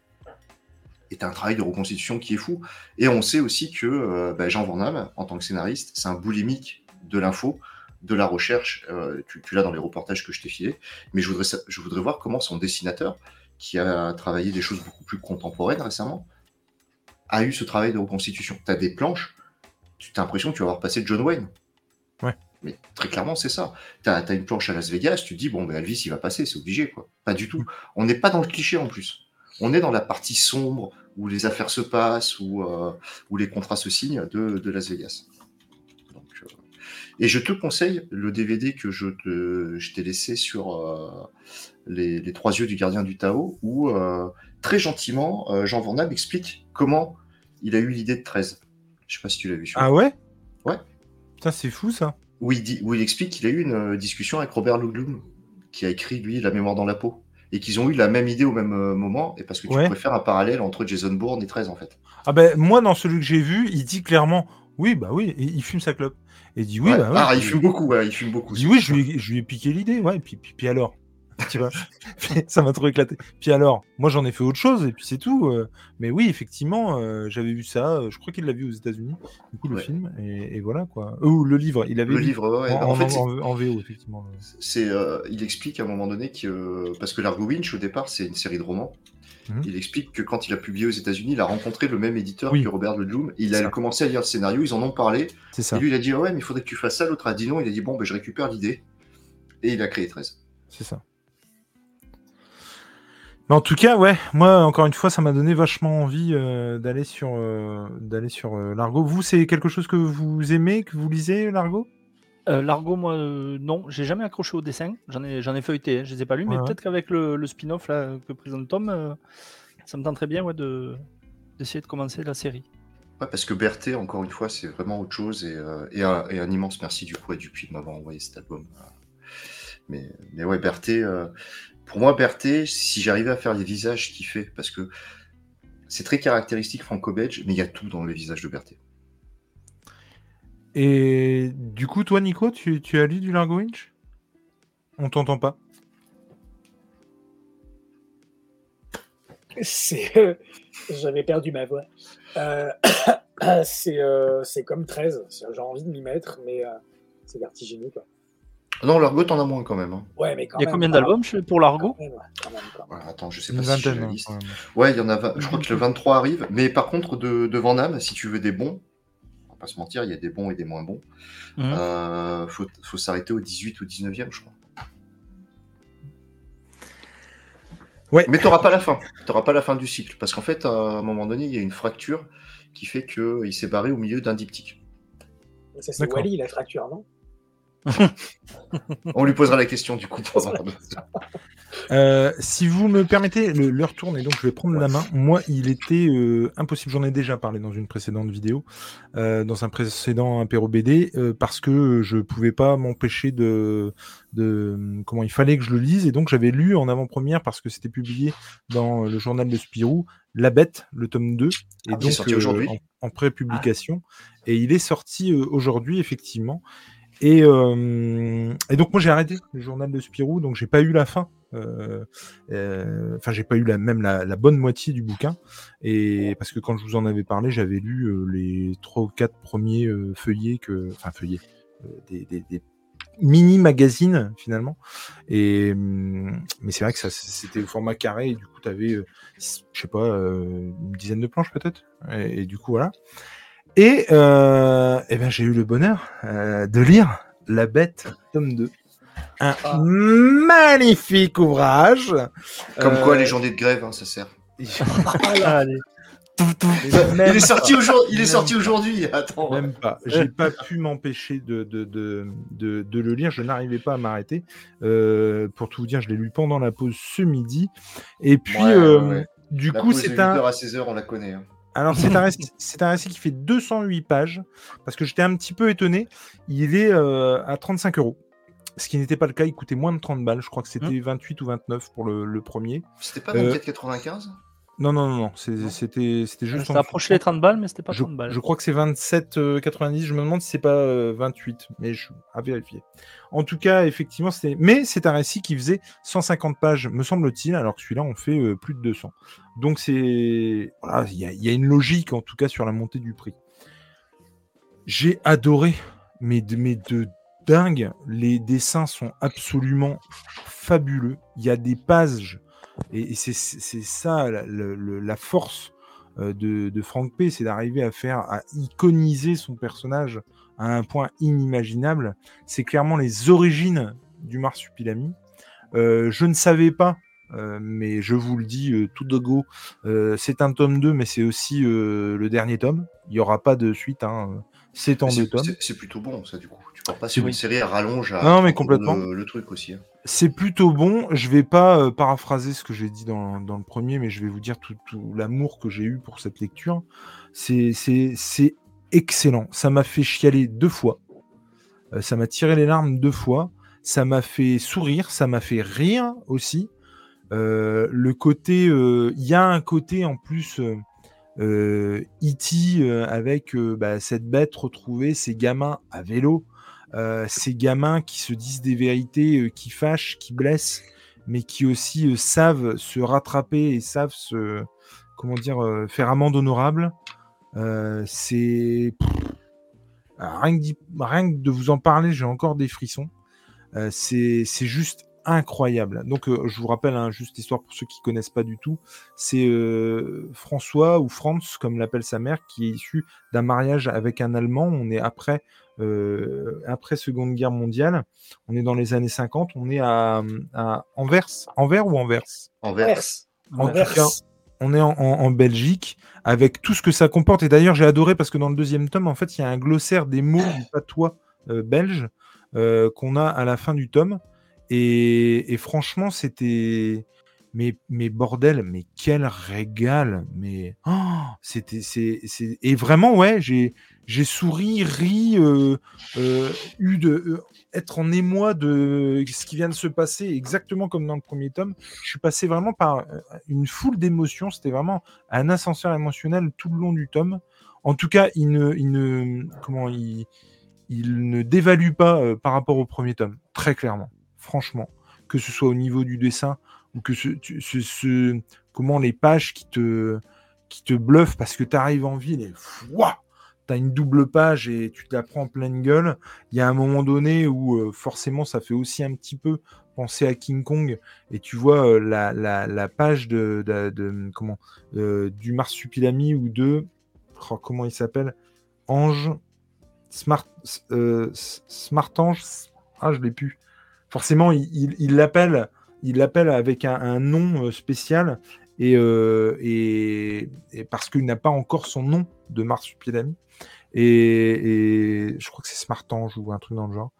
Et tu un travail de reconstitution qui est fou. Et on sait aussi que euh, bah, Jean Van en tant que scénariste, c'est un boulimique de l'info, de la recherche. Euh, tu, l'as dans les reportages que je t'ai filés. Mais je voudrais, je voudrais voir comment son dessinateur, qui a travaillé des choses beaucoup plus contemporaines récemment, a eu ce travail de reconstitution. Tu as des planches, tu as l'impression que tu vas avoir passé John Wayne. Ouais. Mais très clairement, c'est ça. Tu as, une planche à Las Vegas, tu te dis, bon, ben Elvis, il va passer, c'est obligé. quoi. Pas du tout. On n'est pas dans le cliché en plus. On est dans la partie sombre où les affaires se passent, où, euh, où les contrats se signent de, de Las Vegas. Donc, euh, Et je te conseille le DVD que je te- je t'ai laissé sur euh, les, les trois yeux du gardien du Tao, où très gentiment, Jean Van explique comment il a eu l'idée de 13. Je sais pas si tu l'as vu. Ah ouais? Ouais. Putain, c'est fou ça. où, il dit, où il explique qu'il a eu une euh, discussion avec Robert Ludlum, qui a écrit, lui, La mémoire dans la peau. Et qu'ils ont eu la même idée au même euh, moment, et parce que tu Ouais. pourrais faire un parallèle entre Jason Bourne et 13, en fait. Ah ben moi dans celui que j'ai vu, il dit clairement oui bah oui, et il fume sa clope. Et il dit oui Ouais. bah oui. ah, il fume beaucoup, ouais, il fume beaucoup. Il dit oui, je lui, ai, je lui ai piqué l'idée, ouais, et puis, puis, puis alors? Tu vois, ça m'a trop éclaté. Puis alors, moi j'en ai fait autre chose et puis c'est tout. euh, mais oui, effectivement, euh, j'avais vu ça. euh, je crois qu'il l'a vu aux États-Unis, du coup le Ouais. film et, et voilà quoi. Ou le livre, il avait Le livre, ouais. en, en fait, en- en- VO effectivement. c'est, euh, il explique à un moment donné que. Parce que Largo Winch, au départ, c'est une série de romans. Mhm. Il explique que quand il a publié aux États-Unis, il a rencontré le même éditeur Oui. que Robert Ludlum. Il a ça. commencé à lire le scénario, ils en ont parlé. C'est ça, Et lui, il a dit ah Ouais, mais il faudrait que tu fasses ça. L'autre a dit non. Il a dit Bon, ben, je récupère l'idée. Et il a créé 13. c'est ça. Mais en tout cas, ouais, moi encore une fois, ça m'a donné vachement envie euh, d'aller sur euh, d'aller sur euh, Largo. Vous, c'est quelque chose que vous aimez, que vous lisez, Largo? Euh, Largo, moi, euh, non, j'ai jamais accroché au dessin. J'en ai, j'en ai feuilleté, hein, je les ai pas lus, mais Ouais, peut-être qu'avec le, le spin-off là, que présente Tom, euh, ça me tenterait bien ouais, de, d'essayer de commencer la série. Ouais, parce que Berthet, encore une fois, c'est vraiment autre chose. Et, euh, et, un, et un immense merci du coup à Dupuis de m'avoir envoyé cet album. Mais, mais ouais, Berthet, euh, pour moi, Berthet, si j'arrivais à faire les visages qu'il fait, parce que c'est très caractéristique franco-belge, mais il y a tout dans les visages de Berthet. Et du coup, toi, Nico, tu, tu as lu du Largo Winch On t'entend pas. C'est. euh, J'avais perdu ma voix. Euh, c'est euh, c'est comme 13. C'est- J'ai envie de m'y mettre, mais euh, c'est vertigineux. Quoi. Non, Largo, t'en as moins quand même. hein. Ouais, mais quand Il y a même, combien d'albums chez- pour Largo même, ouais, quand même, quand même. Ouais, attends, je sais Une pas si j'ai la liste. Ouais, il y en a 20. Je crois que le 23 arrive. Mais par contre, de, de Van Damme, si tu veux des bons, on va pas se mentir, il y a des bons et des moins bons. Mhm. Euh, faut, faut s'arrêter au 18 ou 19e, je crois. Ouais. Mais t'auras pas la fin. T'auras pas la fin du cycle. Parce qu'en fait, à un moment donné, il y a une fracture qui fait qu'il s'est barré au milieu d'un diptyque. Ça, c'est. Wally, la fracture, non? On lui posera la question du coup. Euh, si vous me permettez, le- l'heure tourne et donc je vais prendre la main. Moi, il était euh, impossible, j'en ai déjà parlé dans une précédente vidéo, euh, dans un précédent apéro BD, parce que je pouvais pas m'empêcher de, de. Comment il fallait que je le lise, et donc j'avais lu en avant-première, parce que c'était publié dans le journal de Spirou, La Bête, le tome 2, et Ah, donc sorti aujourd'hui en, en pré-publication. Et il est sorti aujourd'hui, effectivement. Et, euh, et donc moi j'ai arrêté le journal de Spirou, donc j'ai pas eu la fin. Euh, euh, Enfin, j'ai pas eu la, même la, la bonne moitié du bouquin. Et parce que quand je vous en avais parlé, j'avais lu euh, les trois ou quatre premiers euh, feuillets que, enfin feuillets, euh, des, des- des mini magazines finalement. Et hum, mais c'est vrai que ça c'était au format carré et du coup tu avais, je sais pas, euh, une dizaine de planches peut-être. Et du coup voilà. Et, euh, eh ben, j'ai eu le bonheur euh, de lire La Bête, tome 2. Un Ah. magnifique ouvrage. Comme Euh, quoi, les journées de grève, hein, ça sert. Allez. Il est sorti aujourd'hui. Il est sorti aujourd'hui. Attends. Même pas. J'ai pas pu m'empêcher de, de, de, de, de le lire. Je n'arrivais pas à m'arrêter. Euh, pour tout vous dire, je l'ai lu pendant la pause ce midi. Et puis, Ouais, euh, ouais, ouais. du La coup, c'est 8 un. heures à 16h, on la connaît. hein. Alors, c'est un, récit, c'est un récit qui fait 208 pages. Parce que j'étais un petit peu étonné. Il est euh, à 35 euros. Ce qui n'était pas le cas. Il coûtait moins de 30 balles. Je crois que c'était 28 ou 29 pour le, le premier. C'était pas Euh, 24,95 Non, non, non, non. c'est- C'était c'était juste. Ça approchait les 30 balles, mais c'était pas Je, 30 balles. je crois que c'est 27,90. Je me demande si c'est pas euh, 28, mais je à vérifier. En tout cas, effectivement, c'était. Mais c'est un récit qui faisait 150 pages, me semble-t-il, alors que celui-là, on fait euh, plus de 200. Donc c'est voilà, il y, a- il y a une logique en tout cas sur la montée du prix. J'ai adoré, mais de, mais de dingue. Les dessins sont absolument fabuleux. Il y a des pages, et, et c'est ça la, force de, de Frank P, c'est d'arriver à faire, à iconiser son personnage à un point inimaginable. C'est clairement les origines du marsupilami. Euh, je ne savais pas, euh, mais je vous le dis euh, tout de go, c'est un tome 2, mais c'est aussi le dernier tome. Il n'y aura pas de suite, hein. c'est en deux tomes. c'est- plutôt bon, ça, du coup. Tu pars pas sur une série à rallonge à Non, mais complètement. Le, le truc aussi. hein. C'est plutôt bon. Je vais pas euh, paraphraser ce que j'ai dit dans, le premier, mais je vais vous dire tout, l'amour que j'ai eu pour cette lecture. C'est excellent. Ça m'a fait chialer deux fois. Euh, ça m'a tiré les larmes deux fois. Ça m'a fait sourire. Ça m'a fait rire aussi. Euh, le côté, il y a un côté en plus E.T. euh, avec bah, cette bête retrouvée, ces gamins à vélo, ces gamins qui se disent des vérités, euh, qui fâchent, qui blessent, mais qui aussi euh, savent se rattraper et savent se, comment dire, euh, faire amende honorable. Euh, c'est pff, rien que, rien que de vous en parler, j'ai encore des frissons. Euh, c'est juste incroyable. Donc, euh, je vous rappelle, hein, juste histoire pour ceux qui connaissent pas du tout, c'est euh, François ou Franz, comme l'appelle sa mère, qui est issu d'un mariage avec un Allemand. On est après, euh, après Seconde Guerre mondiale. On est dans les années 50. On est à, à Anvers. Anvers ou Anvers? Verse. En tout cas, on est en, en- en Belgique avec tout ce que ça comporte. Et d'ailleurs, j'ai adoré parce que dans le deuxième tome, en fait, il y a un glossaire des mots du patois euh, belge euh, qu'on a à la fin du tome. Et, et franchement, c'était. Mais, bordel, mais quel régal! Mais oh, c'était, c'est, et vraiment ouais, j'ai, j'ai souri, ri, euh, euh, eu de euh, être en émoi de ce qui vient de se passer, exactement comme dans le premier tome. Je suis passé vraiment par une foule d'émotions. C'était vraiment un ascenseur émotionnel tout le long du tome. En tout cas, il ne, il ne, comment, il, ne dévalue pas par rapport au premier tome, très clairement, franchement, que ce soit au niveau du dessin ou que ce, comment les pages qui te, qui te bluffent parce que tu arrives en ville et ouah, tu as une double page et tu te la prends en pleine gueule. Il y a un moment donné où euh, forcément ça fait aussi un petit peu penser à King Kong et tu vois euh, la, la, la page de, comment euh, du marsupilami ou de oh, comment il s'appelle? Ange Smart Smart Ange ah je l'ai plus forcément il l'appelle il l'appelle avec un, nom euh, spécial et, euh, et, parce qu'il n'a pas encore son nom de marsupilami et, et je crois que c'est Smart Ange ou un truc dans le genre.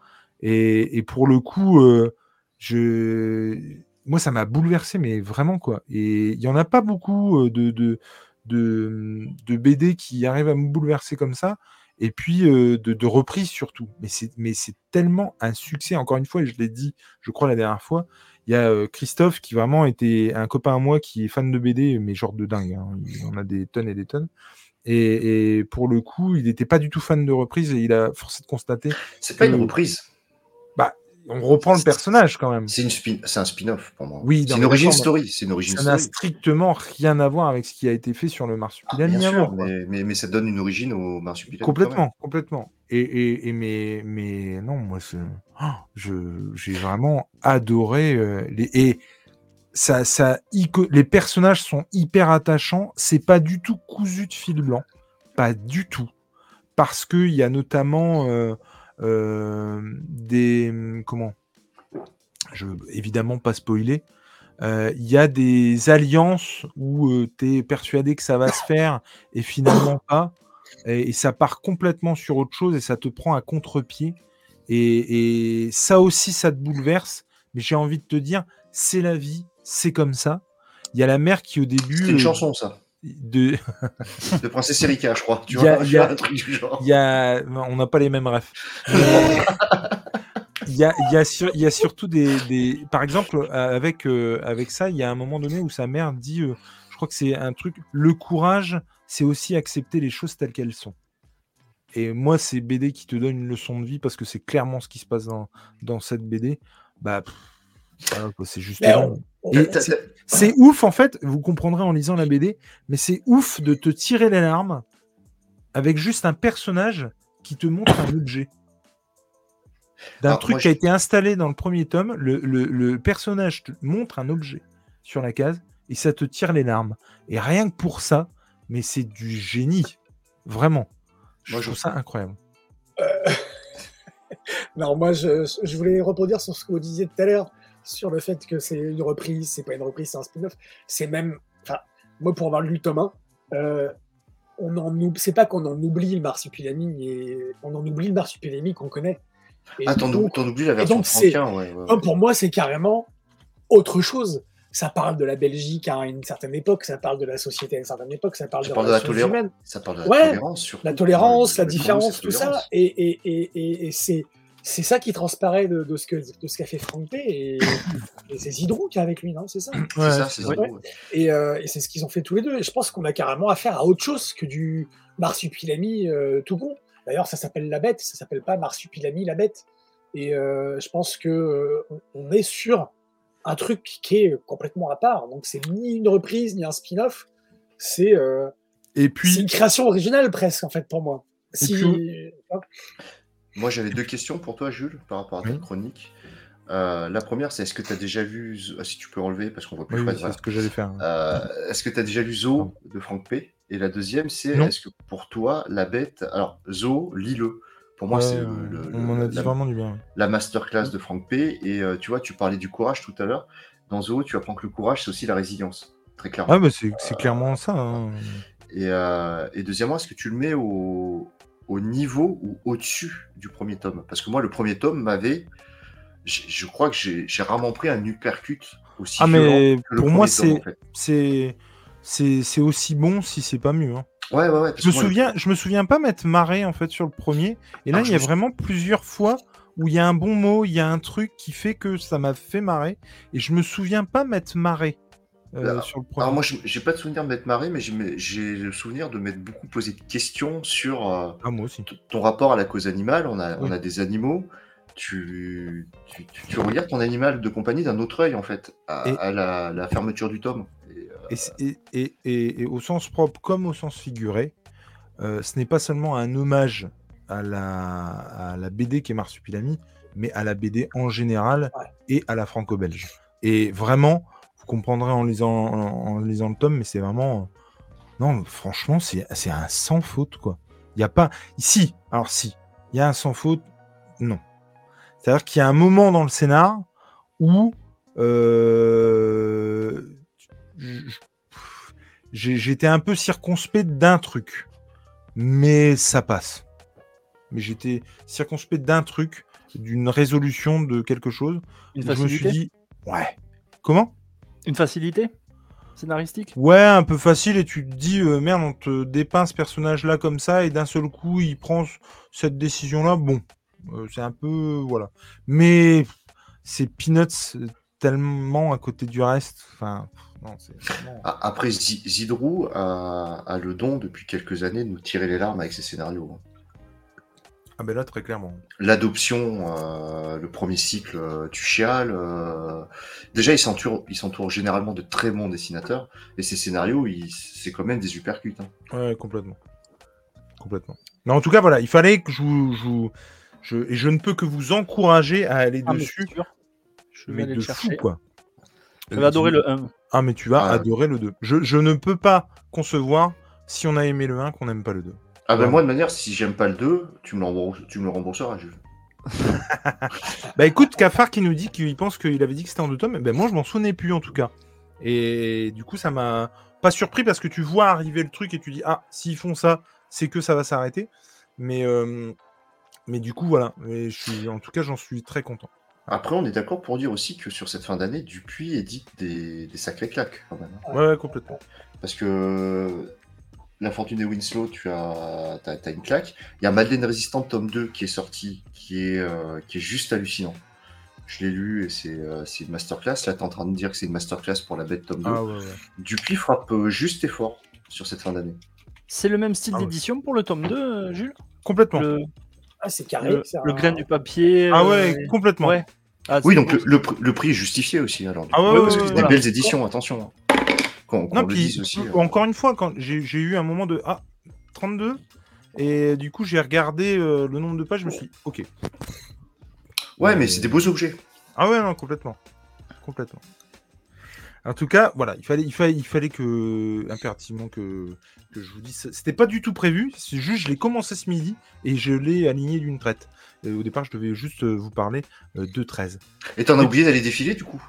Et, pour le coup euh, je moi ça m'a bouleversé mais vraiment quoi. Et il y en a pas beaucoup de, de BD qui arrivent à me bouleverser comme ça et puis euh, de, de reprises surtout mais c'est mais c'est tellement un succès encore une fois et je l'ai dit je crois la dernière fois il y a euh, Christophe qui vraiment était un copain à moi qui est fan de BD mais genre de dingue hein. il en a des tonnes et des tonnes et, et pour le coup il n'était pas du tout fan de reprises et il a forcé de constater C'est pas une reprise. On reprend le personnage quand même C'est spin... un spin-off pour moi. Oui, c'est une origin story. C'est une origin ça n'a strictement rien à voir avec ce qui a été fait sur le Ah, marsupilami bien avant, sûr, mais, mais, mais ça donne une origine au marsupilami. Complètement, complètement. Et, et, et mais, mais non, moi, oh, j'ai vraiment adoré euh, les et ça, ça, les personnages sont hyper attachants. C'est pas du tout cousu de fil blanc, pas du tout, parce que il y a notamment euh, des comment, je veux évidemment pas spoiler. Euh, Il y a des alliances où tu es persuadé que ça va se faire et finalement pas. Et, et ça part complètement sur autre chose et ça te prend à contre-pied. Et, et ça aussi, ça te bouleverse. Mais j'ai envie de te dire, c'est la vie, c'est comme ça. Il y a la mère qui au début. C'est une euh, chanson, ça. De... De Princesse Erika, je crois. Tu y a- vois, il y a- un truc du genre. Il y a... On n'a pas les mêmes rêves. Il y a, y a sur- il y a surtout des, des- Par exemple, euh, avec, euh, avec ça, il y a un moment donné où sa mère dit, euh, je crois que c'est un truc, le courage, c'est aussi accepter les choses telles qu'elles sont. Et moi, c'est BD qui te donne une leçon de vie parce que c'est clairement ce qui se passe dans, dans cette BD. Bah, pff, c'est juste. Ouf, en fait, vous comprendrez en lisant la BD, mais c'est ouf de te tirer les larmes avec juste un personnage qui te montre un objet. D'un truc moi, qui a je- été installé dans le premier tome, le, le- le personnage te montre un objet sur la case et ça te tire les larmes. Et rien que pour ça, mais c'est du génie. Vraiment. Je Moi, je- trouve ça incroyable. Non, moi, je, je voulais rebondir sur ce que vous disiez tout à l'heure, sur le fait que c'est une reprise, c'est pas une reprise, c'est un spin-off. C'est même. Enfin, moi, pour avoir lu 1, euh, on en oublie. C'est pas qu'on en oublie le marsupilami, mais on en oublie le marsupilami qu'on connaît. Et Ah, t'en oublies la version donc, c'est- 31, ouais. ouais, pour moi, c'est carrément autre chose. Ça parle de la Belgique à une certaine époque, ça parle de la société à une certaine époque, ça parle Ça de parle de la tolérance. Ça parle de la tolérance, surtout. la tolérance, différence, tout ça. Et, et, et, et, et c'est, c'est ça qui transparaît de, de ce, que, de ce qu'a fait Frank P. Et, et c'est Zidrou qui est avec lui, non C'est ça? C'est Ouais, ça, ouais. Et, euh, et c'est ce qu'ils ont fait tous les deux. Et je pense qu'on a carrément affaire à autre chose que du marsupilami euh, tout con. D'ailleurs, ça s'appelle la bête, ça s'appelle pas marsupilami la bête. Et euh, je pense que euh, on est sur un truc qui est complètement à part. Donc c'est ni une reprise ni un spin-off. C'est euh, Et c'est puis, une création originale presque en fait pour moi. Si... puis- Moi, j'avais deux questions pour toi, Jules, par rapport à ta Oui. chronique. Euh, la première, c'est est-ce que tu as déjà vu. Ah, si tu peux relever, parce qu'on voit plus oui, voilà. c'est ce que j'allais faire. Euh, est-ce que tu as déjà lu Zo de Franck P? Et la deuxième, c'est est-ce que pour toi, la bête. Alors, Zo, lis-le. Pour moi, Ouais, c'est le- le- a dit la, vraiment du bien. la masterclass de Franck P. Et euh, tu vois, tu parlais du courage tout à l'heure. Dans Zo, tu apprends que le courage, c'est aussi la résilience. Très clairement. Ah, bah, c'est clairement ça. hein. Et, et deuxièmement, est-ce que tu le mets au, au niveau ou au-dessus du premier tome Parce que moi, le premier tome m'avait. Je crois que j'ai rarement pris un uppercut aussi Ah, mais violent que le pour moi, c'est- en fait. C'est aussi bon si c'est pas mieux. hein. Ouais, ouais, ouais. parce Je me le- souviens, je me souviens pas m'être marré en fait sur le premier. Et là, Ah, il y a me vraiment plusieurs fois où il y a un bon mot, il y a un truc qui fait que ça m'a fait marrer. Et je me souviens pas m'être marré Alors- sur le premier. Alors moi, je- j'ai pas de souvenir de m'être marré, mais j'ai le souvenir de m'être beaucoup posé de questions sur euh, Ah, moi aussi. t- ton rapport à la cause animale. On a, on Oui. a des animaux. Tu, tu, tu, tu regardes ton animal de compagnie d'un autre œil, en fait, à, Et- à la, la fermeture du tome. Et, euh, Et, au sens propre comme au sens figuré, euh, ce n'est pas seulement un hommage à la, à la BD qui est Marsupilami, mais à la BD en général Ouais. et à la franco-belge. Et vraiment, vous comprendrez en lisant, en, en lisant le tome, mais c'est vraiment. Non, franchement, c'est un sans faute, quoi. Il n'y a pas. Si, alors si, il y a un sans faute, non. C'est-à-dire qu'il y a un moment dans le scénar où. euh, j'étais un peu circonspect d'un truc, mais ça passe. Mais j'étais circonspect d'un truc, d'une résolution de quelque chose. Une où je me suis dit, ouais. Comment? Une facilité scénaristique? Ouais, un peu facile, et tu te dis, euh, merde, on te dépeint ce personnage-là comme ça, et d'un seul coup, il prend cette décision-là. Bon, euh, c'est un peu. Voilà. Mais c'est peanuts tellement à côté du reste. Enfin, non, vraiment- Après, Zi- Zidrou a, a le don depuis quelques années de nous tirer les larmes avec ses scénarios. Ah, ben là, très clairement. L'adoption, euh, le premier cycle, euh, tu chiales. euh, Déjà, il s'entoure, il s'entoure généralement de très bons dessinateurs. Et ses scénarios, c'est quand même des uppercuts. hein. Ouais, complètement. Complètement. Mais en tout cas, voilà, il fallait que je vous. je vous- je- et je ne peux que vous encourager à aller Ah, dessus. Je vais aller de le fou, chercher. quoi. Je vais adorer le 1. Ah, mais tu vas Ah. adorer le 2. Je, je ne peux pas concevoir, si on a aimé le 1, qu'on n'aime pas le 2. Ah ben Ouais. moi, de manière, si j'aime pas le 2, tu me, rembourses- tu me le rembourseras, Jules. Bah écoute, Cafard qui nous dit qu'il pense qu'il avait dit que c'était en deux tomes, ben moi je m'en souvenais plus en tout cas. Et du coup, ça m'a pas surpris parce que tu vois arriver le truc et tu dis ah s'ils font ça, c'est que ça va s'arrêter. Mais euh, mais du coup voilà. Mais je suis en tout cas j'en suis très content. Après, on est d'accord pour dire aussi que sur cette fin d'année, Dupuis édite des, des sacrés claques quand même. hein. Ouais, complètement. Parce que La Fortune des Winslow, tu as, une claque. Il y a Madeleine Résistante, tome 2, qui est sorti, qui est, euh, qui est juste hallucinant. Je l'ai lu et c'est euh, c'est une masterclass. Là, tu es en train de dire que c'est une masterclass pour la bête tome 2. Ah ouais, ouais. Dupuis frappe euh, juste et fort sur cette fin d'année. C'est le même style Ah ouais. d'édition pour le tome 2, euh, Jules? Complètement. Le, Ah, c'est carré. le, grain du papier. Ah euh, ouais, complètement. ouais. Ah, Oui, donc le, le pr- le prix est justifié aussi. Alors, du Ah coup. ouais, Ouais, ouais, parce que ouais, c'est voilà. des belles éditions, attention. Hein. Qu'on qu'on Non, le puis, dise aussi. euh. encore une fois, quand j'ai eu un moment de Ah, 32, et du coup, j'ai regardé euh, le nombre de pages, je me suis dit Ok. Ouais, mais c'est des beaux objets. Ah ouais, non, complètement. Complètement. En tout cas, voilà, il fallait, il fallait, il fallait que, impérativement, que, que je vous dise. C'était pas du tout prévu, c'est juste, je l'ai commencé ce midi et je l'ai aligné d'une traite. Et au départ, je devais juste euh, vous parler euh, de 13. Et t'en as oublié d'aller défiler, du coup?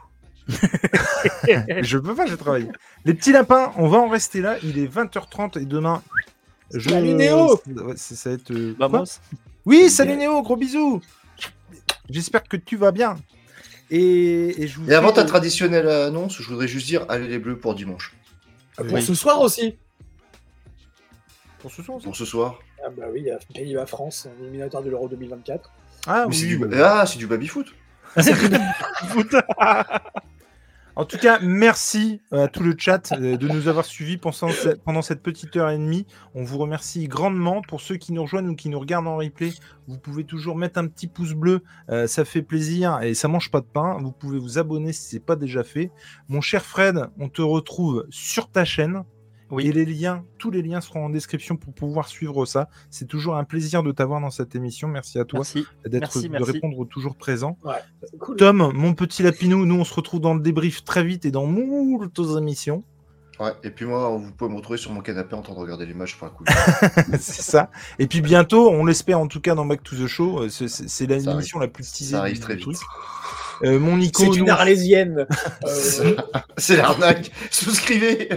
Je peux pas, j'ai travaillé. Les petits lapins, on va en rester là. Il est 20h30 et demain. Je... Salut, Néo Ouais, ça va être. euh, oui, salut Néo, gros bisous. J'espère que tu vas bien. Et, et je vous Et avant ta traditionnelle annonce, je voudrais juste dire allez les bleus pour dimanche. Pour Oui. ce soir aussi. Pour ce soir, ça Pour ce soir. Ah bah oui, il y a Pays-Bas-France, en éliminatoire de l'Euro 2024. Ah Mais c'est oui, du... bah, Ah, c'est du baby-foot. En tout cas, merci à tout le chat euh, de nous avoir suivis pendant cette, petite heure et demie. On vous remercie grandement. Pour ceux qui nous rejoignent ou qui nous regardent en replay, vous pouvez toujours mettre un petit pouce bleu. euh, ça fait plaisir et ça mange pas de pain. Vous pouvez vous abonner si ce n'est pas déjà fait. Mon cher Fred, on te retrouve sur ta chaîne. Oui. Et les liens, tous les liens seront en description pour pouvoir suivre ça. C'est toujours un plaisir de t'avoir dans cette émission. Merci à toi Merci. d'être Merci, de merci. répondre toujours présent. Cool. Tom, mon petit lapinou, nous on se retrouve dans le débrief très vite et dans moult émissions. Ouais, et puis moi, vous pouvez me retrouver sur mon canapé en train de regarder les matchs pour la coupe. c'est ça. Et puis bientôt, on l'espère en tout cas dans Back to the Show, euh, c'est- l'émission la plus teasée Ça arrive très truc. Euh, mon Nico, C'est une nous, arlésienne. Euh, C'est l'arnaque. Souscrivez.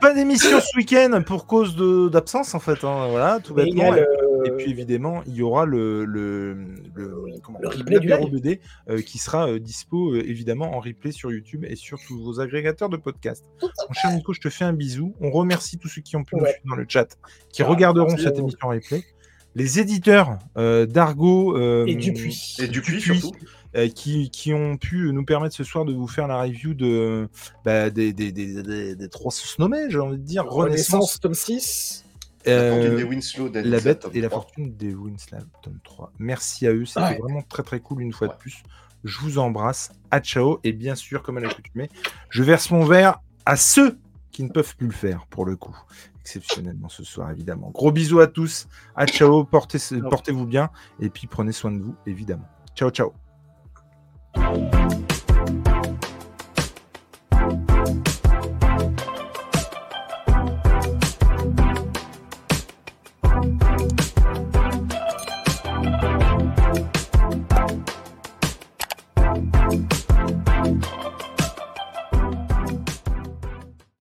pas d'émission ce week-end pour cause de- d'absence en fait. hein, Voilà, tout bêtement. le- Et puis évidemment, il y aura le, le, le, comment, Le replay du. BD euh, qui sera euh, dispo euh, évidemment en replay sur YouTube et sur tous vos agrégateurs de podcasts. Mon cher Nico, je te fais un bisou. On remercie tous ceux qui ont pu nous suivre dans le chat, qui Ah, regarderont cette émission en replay. Les éditeurs euh, d'Argo euh, Et Dupuis. Et Dupuis, Dupuis. surtout. euh, qui, qui ont pu nous permettre ce soir de vous faire la review de, bah, des, des, des, des, des trois sous-nommés, j'ai envie de dire. Renaissance, Renaissance, tome 6. La euh, fortune des Winslow d'Alice, la bête et la 3. fortune des Winslow, tome 3. Merci à eux, c'était Ouais. vraiment très très cool une fois Ouais. de plus. Je vous embrasse, à ciao, et bien sûr, comme à l'accoutumée, je verse mon verre à ceux qui ne peuvent plus le faire, pour le coup exceptionnellement ce soir, évidemment. Gros bisous à tous. À ciao. Portez, portez-vous bien. Et puis prenez soin de vous, évidemment. Ciao, ciao.